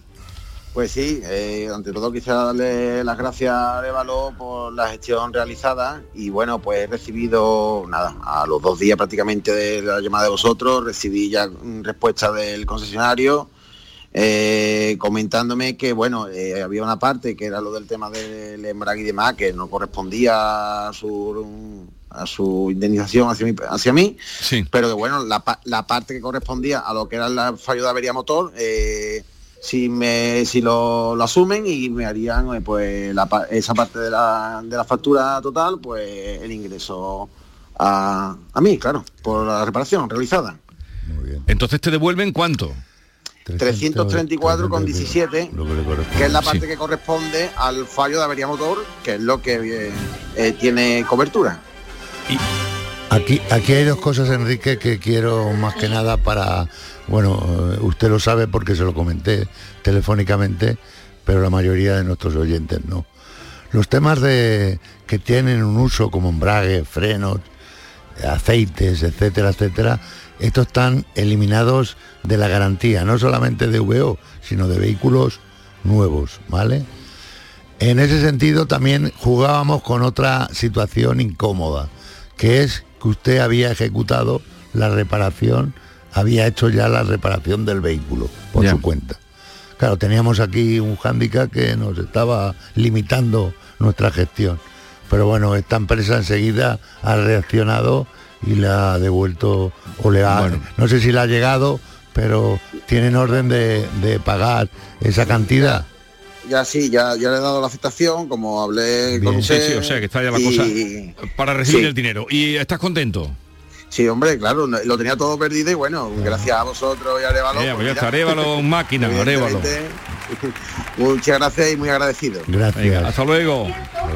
Pues sí, eh, ante todo quisiera darle las gracias a Arevalo por la gestión realizada y bueno, pues he recibido, nada, a los dos días prácticamente de la llamada de vosotros, recibí ya respuesta del concesionario eh, comentándome que bueno, eh, había una parte que era lo del tema del embrague y demás, que no correspondía a su a su indemnización hacia mí, hacia mí pero que bueno, la, pa- la parte que correspondía a lo que era el fallo de avería motor, eh, si me si lo, lo asumen y me harían eh, pues la esa parte de la, de la factura total, pues el ingreso a, a mí, claro, por la reparación realizada. Entonces te devuelven cuánto? 334,17, que es la parte que corresponde al fallo de avería motor, que es lo que eh, eh, tiene cobertura. Aquí, aquí hay dos cosas, Enrique, que quiero más que nada para, bueno, eh, usted lo sabe porque se lo comenté telefónicamente, pero la mayoría de nuestros oyentes no. Los temas de que tienen un uso como embrague, frenos, aceites, etcétera, etcétera, estos están eliminados de la garantía, no solamente de VO, sino de vehículos nuevos, ¿vale? En ese sentido también jugábamos con otra situación incómoda, que es que usted había ejecutado la reparación, había hecho ya la reparación del vehículo por su cuenta. Claro, teníamos aquí un hándicap que nos estaba limitando nuestra gestión. Pero bueno, esta empresa enseguida ha reaccionado y le ha devuelto, o le ha, no sé si le ha llegado, pero tienen orden de, de pagar esa cantidad. Ya sí, ya, ya le he dado la aceptación, como hablé con Sí, usted. sí, o sea que está ya la y- cosa para recibir Sí. el dinero. ¿Y estás contento? Sí, hombre, claro, lo tenía todo perdido y bueno, gracias a vosotros y a Arevalo. Ya, pues ya pues está, Arévalo, máquina, evidentemente, Muchas gracias y muy agradecido. Gracias. Venga, hasta luego.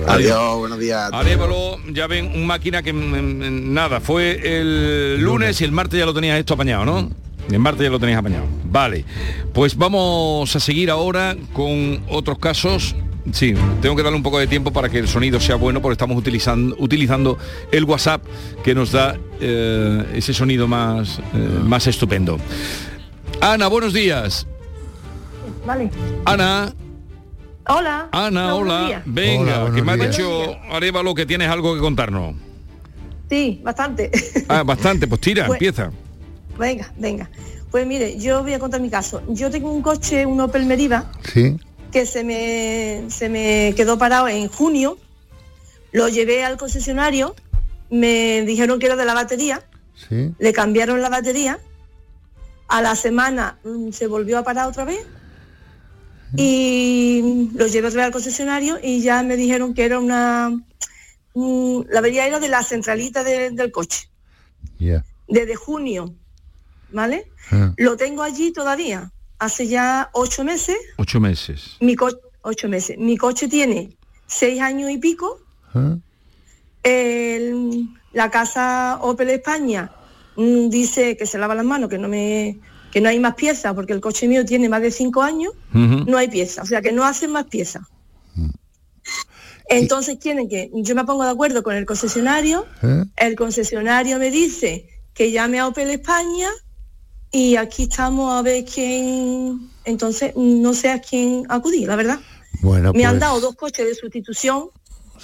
Adiós, buenos días. Arévalo, ya ven, un máquina que mm, mm, nada, fue el lunes y el martes ya lo tenías esto apañado, ¿no? El martes ya lo tenías apañado. Vale. Pues vamos a seguir ahora con otros casos. Sí, tengo que darle un poco de tiempo para que el sonido sea bueno porque estamos utilizando, utilizando el WhatsApp que nos da eh, ese sonido más, eh, más estupendo. Ana, buenos días. Vale. Ana, Hola. Ana, hola. Venga, Hola, que me ha dicho Arevalo que tienes algo que contarnos. Sí, bastante. Ah, bastante, pues tira, Pues- empieza. Venga, venga. Pues mire, yo voy a contar mi caso. Yo tengo un coche, un Opel Meriva, Sí, que se me, se me quedó parado en junio. Lo llevé al concesionario, me dijeron que era de la batería, sí. le cambiaron la batería. A la semana mm, se volvió a parar otra vez. Y lo llevé otra vez al concesionario y ya me dijeron que era una... mm, la avería era de la centralita de- del coche. Desde junio, ¿vale? Ah. Lo tengo allí todavía, hace ya ocho meses, Ocho meses. mi coche, ocho meses, mi coche tiene seis años y pico, ¿Ah? El- la casa Opel España mm, dice que se lava las manos, que no me que no hay más piezas, porque el coche mío tiene más de cinco años, no hay piezas, o sea que no hacen más piezas. Entonces quieren que yo me pongo de acuerdo con el concesionario, ¿Eh? el concesionario me dice que llame a Opel España y aquí estamos a ver quién, entonces no sé a quién acudir, la verdad. Bueno, me han pues, dado dos coches de sustitución,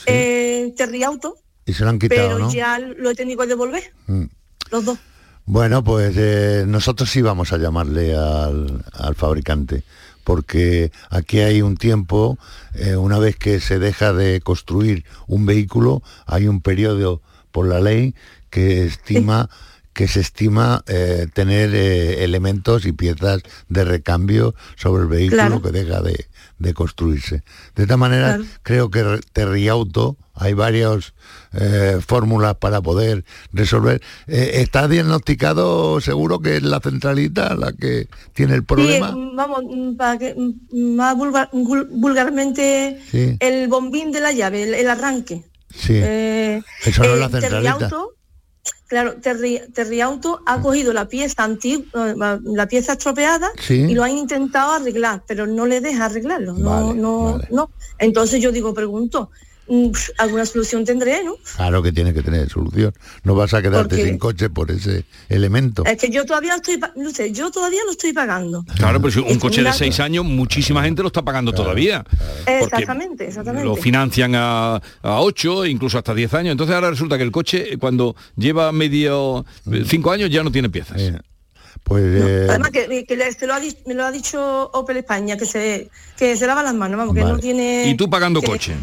eh, Terriauto, y se lo han quitado, pero ¿no? ya lo he tenido que devolver, Mm. los dos. Bueno, pues eh, nosotros sí vamos a llamarle al, al fabricante, porque aquí hay un tiempo, eh, una vez que se deja de construir un vehículo, hay un periodo por la ley que estima que se estima eh, tener eh, elementos y piezas de recambio sobre el vehículo Claro. que deja de, de construirse. De esta manera, Claro. creo que Terriauto hay varias eh, fórmulas para poder resolver. ¿Está diagnosticado seguro que es la centralita la que tiene el problema? Sí, vamos, para que más vulgar- vul- vulgarmente Sí. el bombín de la llave, el, el arranque. Sí. Eso no es la centralita. Terriauto, claro, Terri- Terriauto ha cogido la pieza antigua, la pieza estropeada Sí. y lo han intentado arreglar, pero no le deja arreglarlo. No, no, no. Entonces yo digo, pregunto, mm, alguna solución tendré, ¿no? Claro que tiene que tener solución. No vas a quedarte Porque- sin coche por ese elemento. Es que yo todavía lo estoy, no sé, yo todavía lo estoy pagando. Claro, pero si un Es coche de seis años, muchísima gente lo está pagando todavía. Exactamente, exactamente. Lo financian a, a 8, incluso hasta 10 años. Entonces ahora resulta que el coche, eh, cuando lleva medio eh, cinco años, ya no tiene piezas. Pues eh, Además que, que le- se lo ha, di- me lo ha dicho Opel España, que se, que se lava las manos, vamos, que no tiene... Y tú pagando que- coche.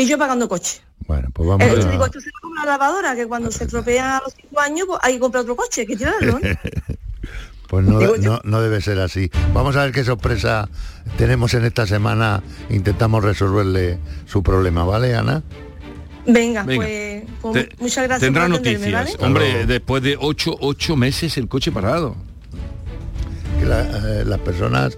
Y yo pagando coche. Bueno, pues vamos Eh, a... digo, esto se como una lavadora, que cuando se estropea a los cinco años, pues hay que comprar otro coche, hay que tirarlo. Pues no, Digo no, no debe ser así. Vamos a ver qué sorpresa tenemos en esta semana. Intentamos resolverle su problema, ¿vale, Ana? Venga, Venga. pues, pues Te- muchas gracias Tendrá por noticias. ¿vale? Hombre, después de 8, ocho meses el coche parado. Que la- eh, las personas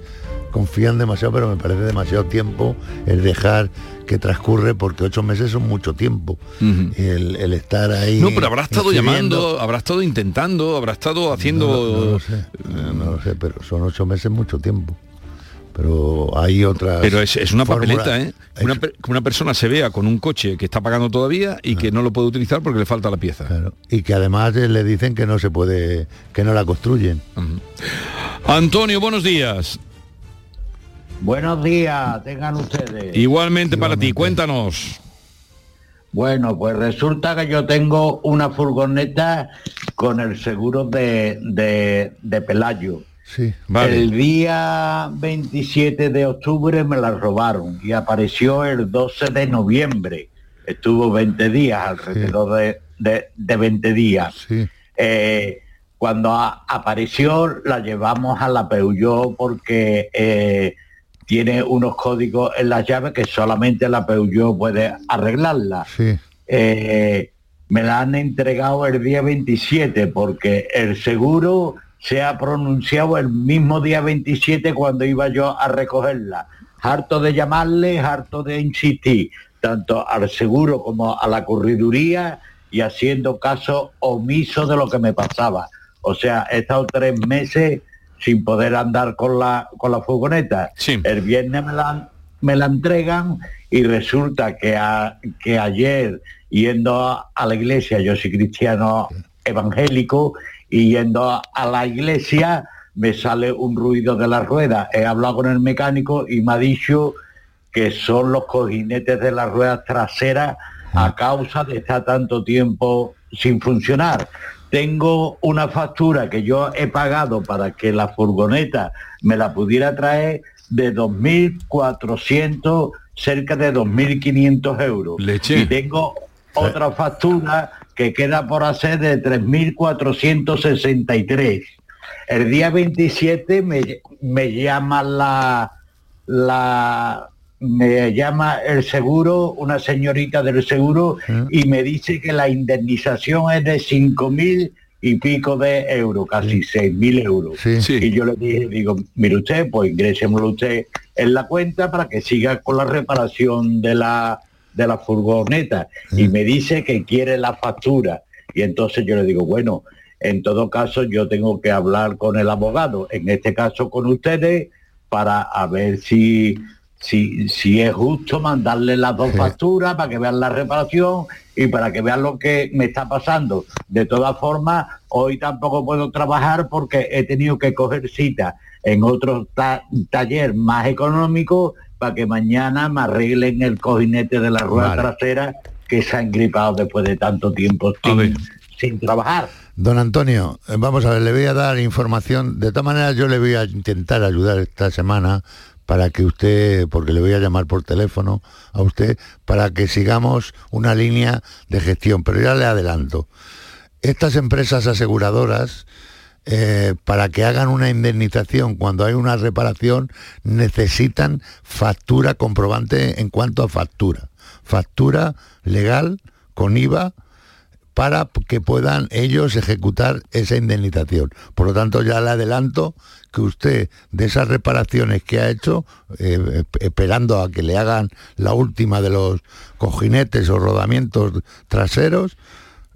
confían demasiado, pero me parece demasiado tiempo el dejar que transcurre, porque ocho meses son mucho tiempo. El, el estar ahí... No, pero habrá estado llamando, habrá estado intentando, habrá estado haciendo... No, no lo sé, eh, no lo sé, pero son ocho meses mucho tiempo. Pero hay otras... Pero es, es una fórmulas. papeleta, ¿eh? Una, una persona se vea con un coche que está pagando todavía y que no lo puede utilizar porque le falta la pieza. Y que además eh, le dicen que no se puede, que no la construyen. Antonio, buenos días. Buenos días, tengan ustedes. Igualmente para ti, cuéntanos. Bueno, pues resulta que yo tengo una furgoneta con el seguro de, de, de Pelayo. Sí, El día 27 de octubre me la robaron y apareció el 12 de noviembre. Estuvo 20 días, alrededor de, de, de 20 días. Eh, cuando a- apareció la llevamos a la Peugeot porque eh, tiene unos códigos en las llaves que solamente la Peugeot puede arreglarla. Sí. Eh, me la han entregado el día 27 porque el seguro se ha pronunciado el mismo día 27 cuando iba yo a recogerla. Harto de llamarle, harto de insistir, tanto al seguro como a la corriduría y haciendo caso omiso de lo que me pasaba. O sea, he estado tres meses sin poder andar con la, con la furgoneta. El viernes me la, me la entregan y resulta que, a- que ayer yendo a, a la iglesia, yo soy cristiano evangélico, y yendo a, a la iglesia me sale un ruido de la rueda. He hablado con el mecánico y me ha dicho que son los cojinetes de las ruedas traseras a causa de estar tanto tiempo sin funcionar. Tengo una factura que yo he pagado para que la furgoneta me la pudiera traer de 2.400, cerca de 2.500 euros. Y tengo otra factura que queda por hacer de 3.463. El día 27 me, me llama la, la me llama el seguro, una señorita del seguro, y me dice que la indemnización es de 5.000 y pico de euros, casi 6.000 euros. Y yo le dije, digo, mire usted, pues ingrésemelo usted en la cuenta para que siga con la reparación de la, de la furgoneta. Y me dice que quiere la factura. Y entonces yo le digo, bueno, en todo caso yo tengo que hablar con el abogado, en este caso con ustedes, para a ver si, si, si es justo mandarle las dos facturas para que vean la reparación y para que vean lo que me está pasando. De todas formas, hoy tampoco puedo trabajar porque he tenido que coger cita en otro ta- taller más económico para que mañana me arreglen el cojinete de la rueda Vale. trasera que se ha engripado después de tanto tiempo sin, sin trabajar. Don Antonio, eh, vamos a ver, le voy a dar información. De todas maneras, yo le voy a intentar ayudar esta semana para que usted, porque le voy a llamar por teléfono a usted, para que sigamos una línea de gestión. Pero ya le adelanto. Estas empresas aseguradoras, eh, para que hagan una indemnización cuando hay una reparación, necesitan factura comprobante en cuanto a factura. Factura legal con IVA para que puedan ellos ejecutar esa indemnización. Por lo tanto, ya le adelanto que usted de esas reparaciones que ha hecho, eh, esperando a que le hagan la última de los cojinetes o rodamientos traseros,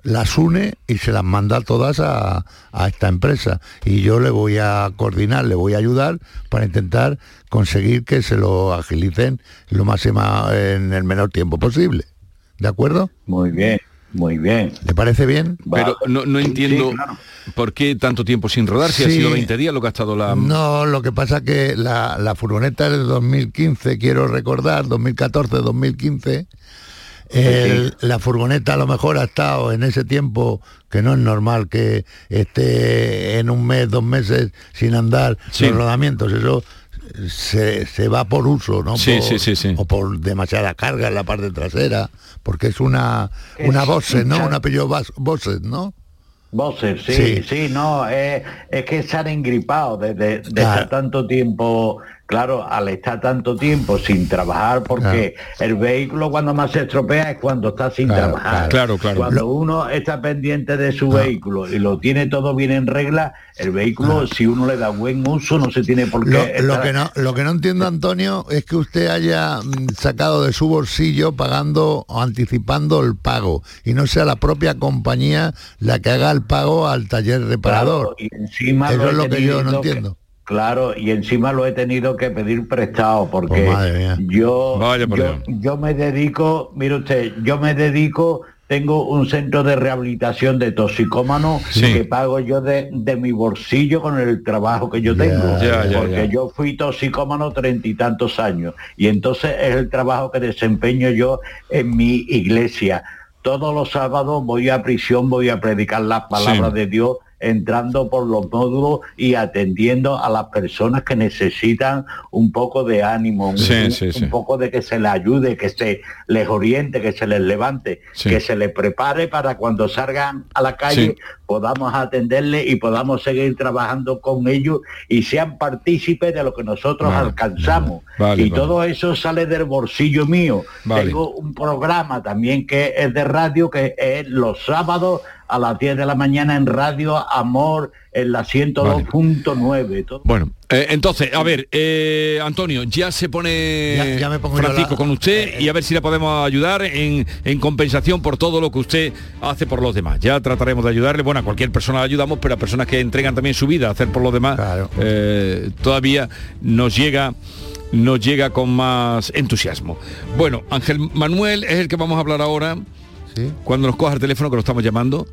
las une y se las manda todas a, a esta empresa. Y yo le voy a coordinar, le voy a ayudar para intentar conseguir que se lo agilicen lo máximo en el menor tiempo posible. ¿De acuerdo? Muy bien, muy bien. ¿Le parece bien? Pero no, no entiendo por qué tanto tiempo sin rodar, si ha sido 20 días lo que ha estado la... No, lo que pasa que la, la furgoneta es de 2015, quiero recordar, 2014, 2015. El- La furgoneta a lo mejor ha estado en ese tiempo, que no es normal que esté en un mes, dos meses sin andar Sí. los rodamientos. Eso se, se va por uso, ¿no? Sí, Por- sí, sí, sí. O por demasiada carga en la parte trasera, porque es una, una Es Bose, ¿no? un- Una Peugeot Bose, ¿no? Bosser, sí, Sí. sí, no, es, es que se han engripado de, de- de Claro. estar tanto tiempo, claro, al estar tanto tiempo sin trabajar, porque el vehículo cuando más se estropea es cuando está sin Claro, trabajar. claro. Claro. Cuando uno está pendiente de su vehículo y lo tiene todo bien en regla, el vehículo, si uno le da buen uso, no se tiene por qué... Lo, que no, lo que no entiendo, Antonio, es que usted haya mm, sacado de su bolsillo pagando o anticipando el pago y no sea la propia compañía la que haga el pago al taller reparador. Claro, y encima Eso es lo que yo no que- entiendo. Claro, y encima lo he tenido que pedir prestado porque Oh, mía. yo, Vaya por yo, yo me dedico, mire usted, yo me dedico, tengo un centro de rehabilitación de toxicómanos Sí. que pago yo de, de mi bolsillo con el trabajo que yo tengo. Porque yo fui toxicómano treinta y tantos años y entonces es el trabajo que desempeño yo en mi iglesia. Todos los sábados voy a prisión, voy a predicar las palabras Sí. de Dios entrando por los módulos y atendiendo a las personas que necesitan un poco de ánimo, un, Sí, un- sí, un sí. poco de que se les ayude, que se les oriente, que se les levante, que se les prepare para cuando salgan a la calle podamos atenderles y podamos seguir trabajando con ellos y sean partícipes de lo que nosotros Vale, alcanzamos. vale, y vale. todo eso sale del bolsillo mío. Tengo un programa también que es de radio que es los sábados a las 10 de la mañana en Radio Amor en la 102.9. todo. Bueno, eh, entonces, a ver, eh, Antonio, ya se pone Ya- ya me pongo Francisco la- con usted y a ver si le podemos ayudar en, en compensación por todo lo que usted hace por los demás. Ya trataremos de ayudarle. Bueno, a cualquier persona le ayudamos, pero a personas que entregan también su vida a hacer por los demás, eh, todavía nos llega nos llega con más entusiasmo. Bueno, Ángel Manuel es el que vamos a hablar ahora. Cuando nos coja el teléfono que lo estamos llamando.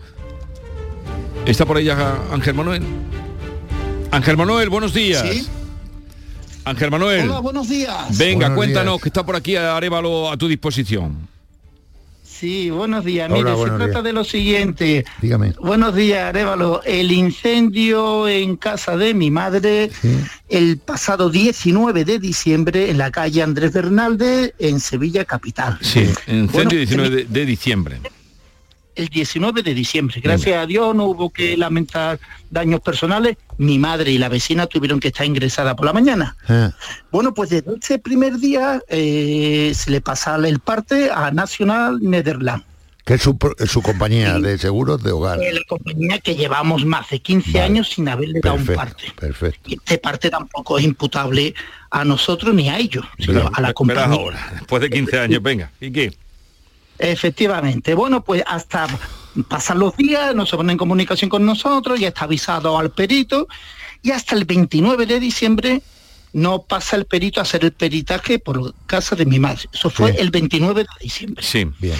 ¿Está por ella Ángel Manuel? Ángel Manuel, buenos días. Sí. Ángel Manuel. Hola, buenos días. Venga, Buenos cuéntanos días. que está por aquí Arevalo a tu disposición. Sí, buenos días. Hola, Mire, se trata días. de lo siguiente. Dígame. Buenos días, Arévalo. El incendio en casa de mi madre el pasado 19 de diciembre en la calle Andrés Bernalde en Sevilla Capital. Sí, incendio Bueno, 19 de, de diciembre. El 19 de diciembre. Gracias a Dios no hubo que lamentar daños personales. Mi madre y la vecina tuvieron que estar ingresadas por la mañana. Ah, Bueno, pues desde ese primer día eh, se le pasa el parte a National Netherlands. que es su, compañía de seguros de hogar. La compañía que llevamos más de 15 años sin haberle dado un parte. perfecto. Y este parte tampoco es imputable a nosotros ni a ellos, sino a la compañía. ahora, después de 15 años, venga. ¿Y qué? Efectivamente. Bueno, pues hasta pasan los días, no se pone en comunicación con nosotros, ya está avisado al perito y hasta el 29 de diciembre no pasa el perito a hacer el peritaje por casa de mi madre. Eso fue el 29 de diciembre. Sí, bien.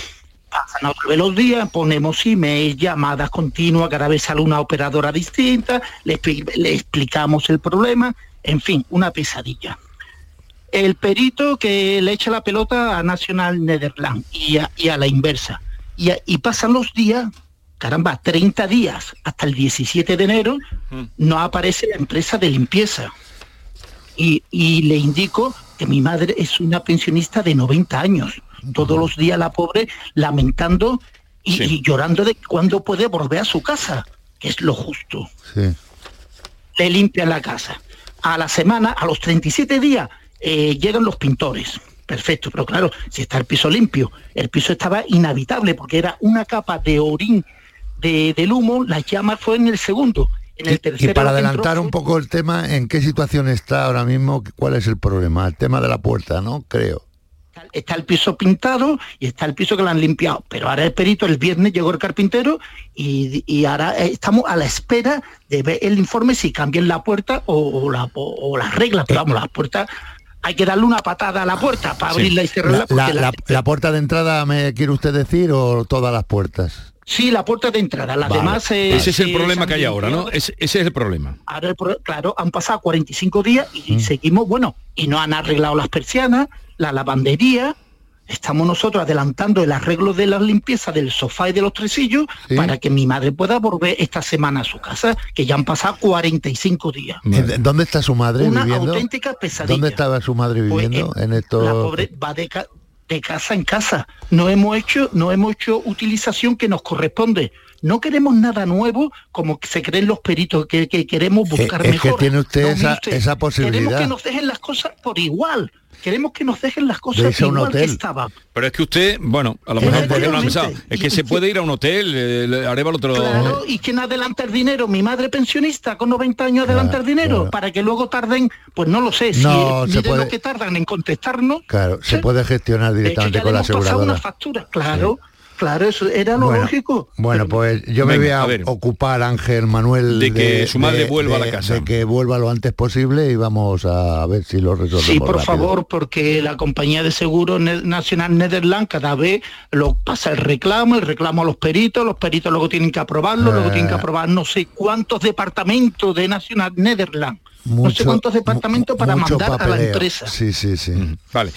Pasan otra vez los días, ponemos email, llamadas continuas, cada vez sale una operadora distinta, le, expli- le explicamos el problema, en fin, una pesadilla. El perito que le echa la pelota a National Netherlands y a, y a la inversa. Y, a- y pasan los días, caramba, 30 días hasta el 17 de enero, no aparece la empresa de limpieza. Y, y le indico que mi madre es una pensionista de 90 años. Todos los días la pobre lamentando y, y llorando de cuándo puede volver a su casa, que es lo justo. Sí. Le limpian la casa. A la semana, a los 37 días, eh, llegan los pintores. Perfecto, pero claro, si está el piso limpio, el piso estaba inhabitable porque era una capa de orín de, del humo, las llamas fue en el segundo. En el Y tercero para entró adelantar un poco el tema, ¿en qué situación está ahora mismo? ¿Cuál es el problema? El tema de la puerta, ¿no? Creo. está el piso pintado y está el piso que lo han limpiado. Pero ahora el perito, el viernes llegó el carpintero y, y ahora eh, estamos a la espera de ver el informe si cambian la puerta o, o la, o, o las reglas. Pero vamos, la puerta hay que darle una patada a la puerta para abrirla y cerrarla. La, la- la- puerta de entrada, ¿me quiere usted decir, o todas las puertas? Sí, la puerta de entrada. Las Vale. demás... eh, Ese es el eh, problema que hay ahora, ¿no? ese es el problema. Ahora, el pro- claro, han pasado 45 días y Mm. seguimos, bueno, y no han arreglado las persianas, la lavandería. Estamos nosotros adelantando el arreglo de la limpieza del sofá y de los tresillos Sí. para que mi madre pueda volver esta semana a su casa, que ya han pasado 45 días. ¿En- ¿Dónde está su madre Una viviendo? auténtica pesadilla. ¿Dónde estaba su madre Pues, viviendo en La esto? pobre va de, ca- de casa en casa. No hemos hecho, no hemos hecho utilización que nos corresponde. No queremos nada nuevo como que se creen los peritos, que, que queremos buscar es que mejor. tiene usted esa- esa Queremos posibilidad. que nos dejen las cosas por igual. Queremos que nos dejen las De cosas un igual que estaban. Pero es que usted, bueno, a lo mejor porque no ha pensado, es que se puede ir a un hotel, eh, Arevalo lo... Claro, ¿y quién adelanta el dinero? Mi madre pensionista con 90 años adelanta el dinero para que luego tarden, pues no lo sé, si No, se puede- lo que tardan en contestarnos. Claro, se puede gestionar De hecho, directamente ya con le la aseguradora. una factura, claro, claro, eso era lo Bueno, lógico. Bueno, pues yo me voy a, a ver. ocupar, Ángel Manuel, De que su madre vuelva a la casa. de que vuelva lo antes posible y vamos a ver si lo resolvemos Sí, por rápido. favor, porque la compañía de seguro Ne- nacional Netherlands cada vez lo pasa el reclamo, el reclamo a los peritos, los peritos luego tienen que aprobarlo, luego tienen que Eh. aprobar no sé cuántos departamentos de Nacional No sé Mucho- cuántos departamentos para mandar a la empresa. Sí, sí, sí. Vale.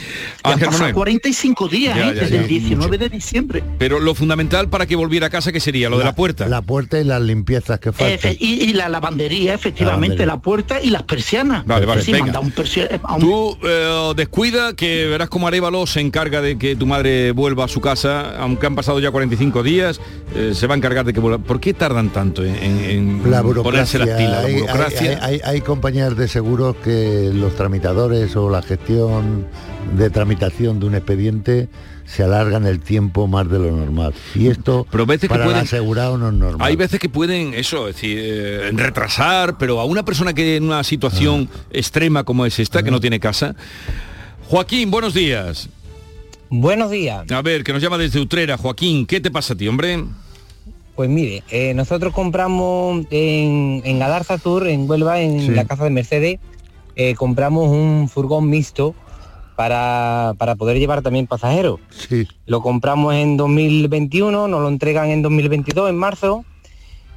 Ya han pasado Manuel, 45 días, Ya, ¿eh? ya, desde ya, el 19 de diciembre. pero lo fundamental para que volviera a casa, ¿qué sería? Lo de la puerta. La puerta y las limpiezas que faltan. Efe- y, y la lavandería, efectivamente, Lavandería. la puerta y las persianas. Vale, vale, Sí, venga. manda un persia- eh, un- Tú eh, descuida que verás como Arevalo se encarga de que tu madre vuelva a su casa, aunque han pasado ya 45 días, eh, se va a encargar de que vuelva. ¿Por qué tardan tanto en, en- en la ponerse burocracia. las pilas? La hay, burocracia. hay- hay- hay compañías compañías de seguros que los tramitadores o la gestión de tramitación de un expediente se alargan el tiempo más de lo normal. Y esto Pero veces que para el pueden- asegurado no es normal. Hay veces que pueden, eso, es decir, eh, retrasar, pero a una persona que en una situación Ah. extrema como es esta, que no tiene casa. Joaquín, buenos días. Buenos días. A ver, que nos llama desde Utrera. Joaquín, ¿qué te pasa a ti, hombre? Pues mire, eh, nosotros compramos en, en Galarza Tour, en Huelva, en Sí. la casa de Mercedes, eh, compramos un furgón mixto para, para poder llevar también pasajeros. Sí. Lo compramos en 2021, nos lo entregan en 2022, en marzo,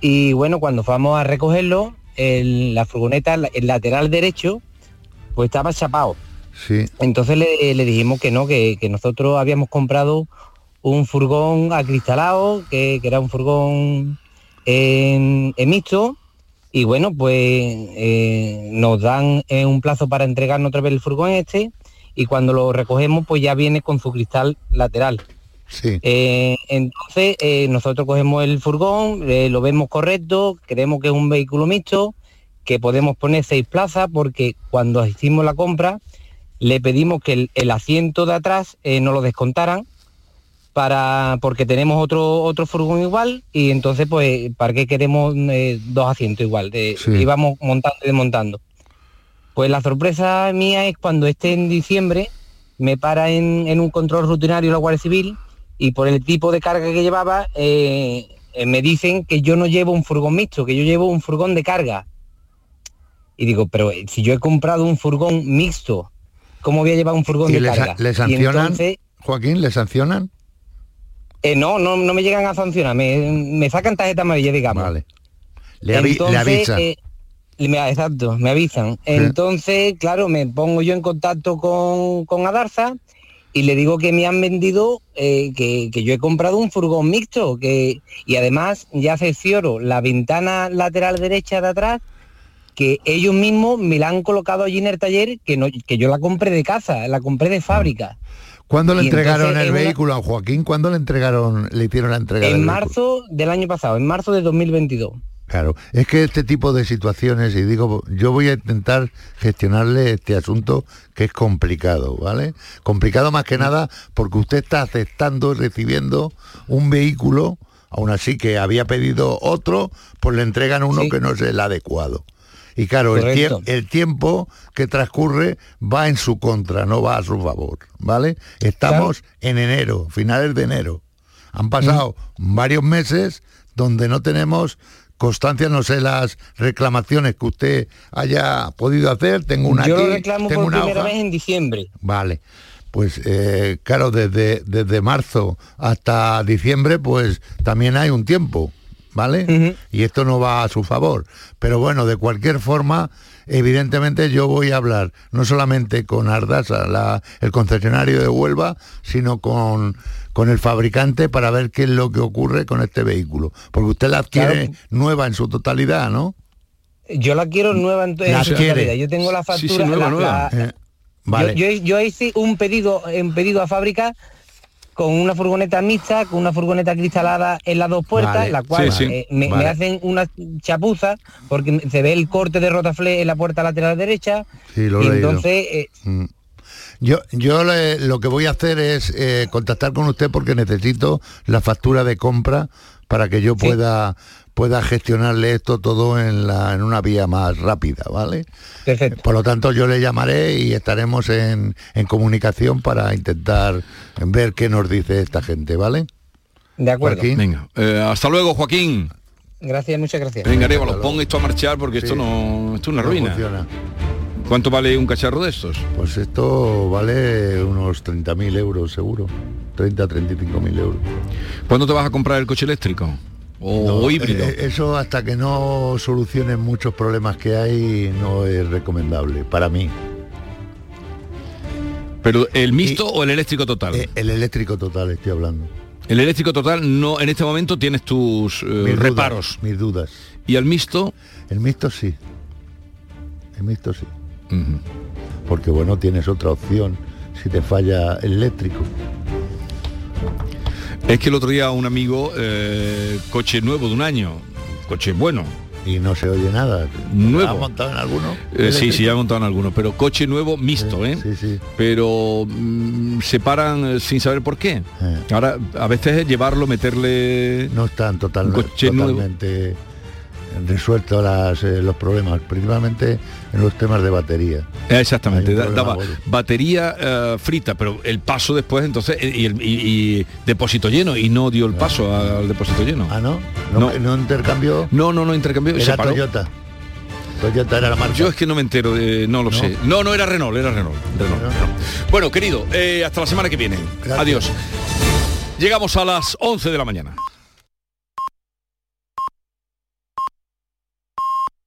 y bueno, cuando fuimos a recogerlo, el- la furgoneta, el lateral derecho, pues estaba chapado. Sí. Entonces le, le dijimos que no, que, que nosotros habíamos comprado un furgón acristalado, que, que era un furgón en, en mixto, y bueno, pues eh, nos dan eh, un plazo para entregarnos otra vez el furgón este, y cuando lo recogemos, pues ya viene con su cristal lateral. Sí. Eh, entonces nosotros cogemos el furgón, lo vemos correcto, creemos que es un vehículo mixto, que podemos poner seis plazas porque cuando hicimos la compra le pedimos que el, el asiento de atrás no lo descontaran para porque tenemos otro otro furgón igual y entonces pues para qué queremos eh, dos asientos igual de, Sí. íbamos montando y desmontando pues la sorpresa mía es cuando esté en diciembre me para en, en un control rutinario la Guardia Civil y por el tipo de carga que llevaba eh, eh, me dicen que yo no llevo un furgón mixto, que yo llevo un furgón de carga. Y digo, pero si yo he comprado un furgón mixto, ¿cómo voy a llevar un furgón ¿Y de carga? sa- le Y sancionan? entonces, Joaquín, ¿le sancionan? Eh, no, no, no me llegan a sancionar, me, me sacan tarjeta amarilla, digamos. Vale. Le, avi- le Entonces, avisan. eh, me- exacto, me avisan. Entonces, claro, me pongo yo en contacto con, con Adarza y le digo que me han vendido, eh, que, que yo he comprado un furgón mixto, que y además ya cercioro la ventana lateral derecha de atrás, que ellos mismos me la han colocado allí en el taller, que, no, que yo la compré de casa, la compré de fábrica. ¿Cuándo le entregaron entonces el una- vehículo a Joaquín? ¿Cuándo le entregaron, le hicieron la entrega del En vehículo? marzo del año pasado, en marzo de 2022. Claro, es que este tipo de situaciones, y digo, yo voy a intentar gestionarle este asunto que es complicado, ¿vale? Complicado más que nada porque usted está aceptando y recibiendo un vehículo, aún así que había pedido otro, pues le entregan uno que no es el adecuado. Y claro, el, tie- Correcto. el tiempo que transcurre va en su contra, no va a su favor, ¿vale? Estamos en enero, finales de enero. Han pasado varios meses donde no tenemos constancia, no sé las reclamaciones que usted haya podido hacer. Tengo una yo aquí, lo reclamo tengo por una primera hoja. vez en diciembre. Vale. Pues eh, claro, desde, desde marzo hasta diciembre, pues también hay un tiempo, ¿vale? Y esto no va a su favor. Pero bueno, de cualquier forma, evidentemente yo voy a hablar no solamente con Ardasa, la- el concesionario de Huelva, sino con, con el fabricante para ver qué es lo que ocurre con este vehículo. Porque usted la adquiere nueva en su totalidad, ¿no? Yo la quiero nueva en, su quiere. totalidad. Yo tengo la Sí, sí, factura. nueva, la- nueva. la- Eh, vale. Yo, yo- yo hice un pedido, un pedido a fábrica con una furgoneta mixta, con una furgoneta cristalada en las dos puertas, Vale. la cual Sí, sí. eh, me, Vale. me hacen una chapuza porque se ve el corte de rotaflé en la puerta lateral derecha. Sí, lo he y leído. entonces eh, Mm. Yo, yo le- lo que voy a hacer es eh, contactar con usted porque necesito la factura de compra para que yo pueda pueda gestionarle esto todo en, la, en una vía más rápida, ¿vale? Perfecto. Por lo tanto, yo le llamaré y estaremos en, en comunicación para intentar ver qué nos dice esta gente, ¿vale? de acuerdo. Joaquín. Venga, eh, hasta luego, Joaquín. Gracias, muchas gracias. Venga, Arévalo, pon esto a marchar porque esto no esto es una No ruina. funciona. ¿Cuánto vale un cacharro de estos? Pues esto vale unos 30.000 euros seguro. 30, 35.000 euros. ¿Cuándo te vas a comprar el coche eléctrico? ¿O, No, o híbrido? eh, eso hasta que no solucionen muchos problemas que hay no es recomendable para mí. ¿Pero el mixto o el eléctrico total? Eh, el eléctrico total estoy hablando. el eléctrico total no en este momento tienes tus eh, Mis dudas, reparos. mis dudas. ¿Y al mixto? El mixto sí. El mixto sí. Porque bueno, tienes otra opción si te falla el eléctrico. Es que el otro día un amigo, eh, coche nuevo de un año, coche bueno, y no se oye nada. Nuevo. ¿Has montado en alguno? Eh, sí, sí, ya he montado en algunos, pero coche nuevo mixto, ¿eh? Sí, sí. Pero mm, se paran eh, sin saber por qué. Ahora, a veces es llevarlo, meterle... No están total- coche nuevo. Resueltos las, eh, los problemas, principalmente en los temas de batería. Exactamente, daba batería eh, frita, pero el paso después entonces eh, y, el- y- y depósito lleno y no dio el paso al depósito lleno. Ah, ¿no? ¿No, no intercambió? No, no, no intercambió. se Era paró. Toyota. Toyota era la marca. Yo es que no me entero, de, no lo ¿No? sé. No, no era Renault, era Renault. Renault, Renault. Bueno, querido, eh, hasta la semana que viene. Adiós. Llegamos a las 11 de la mañana.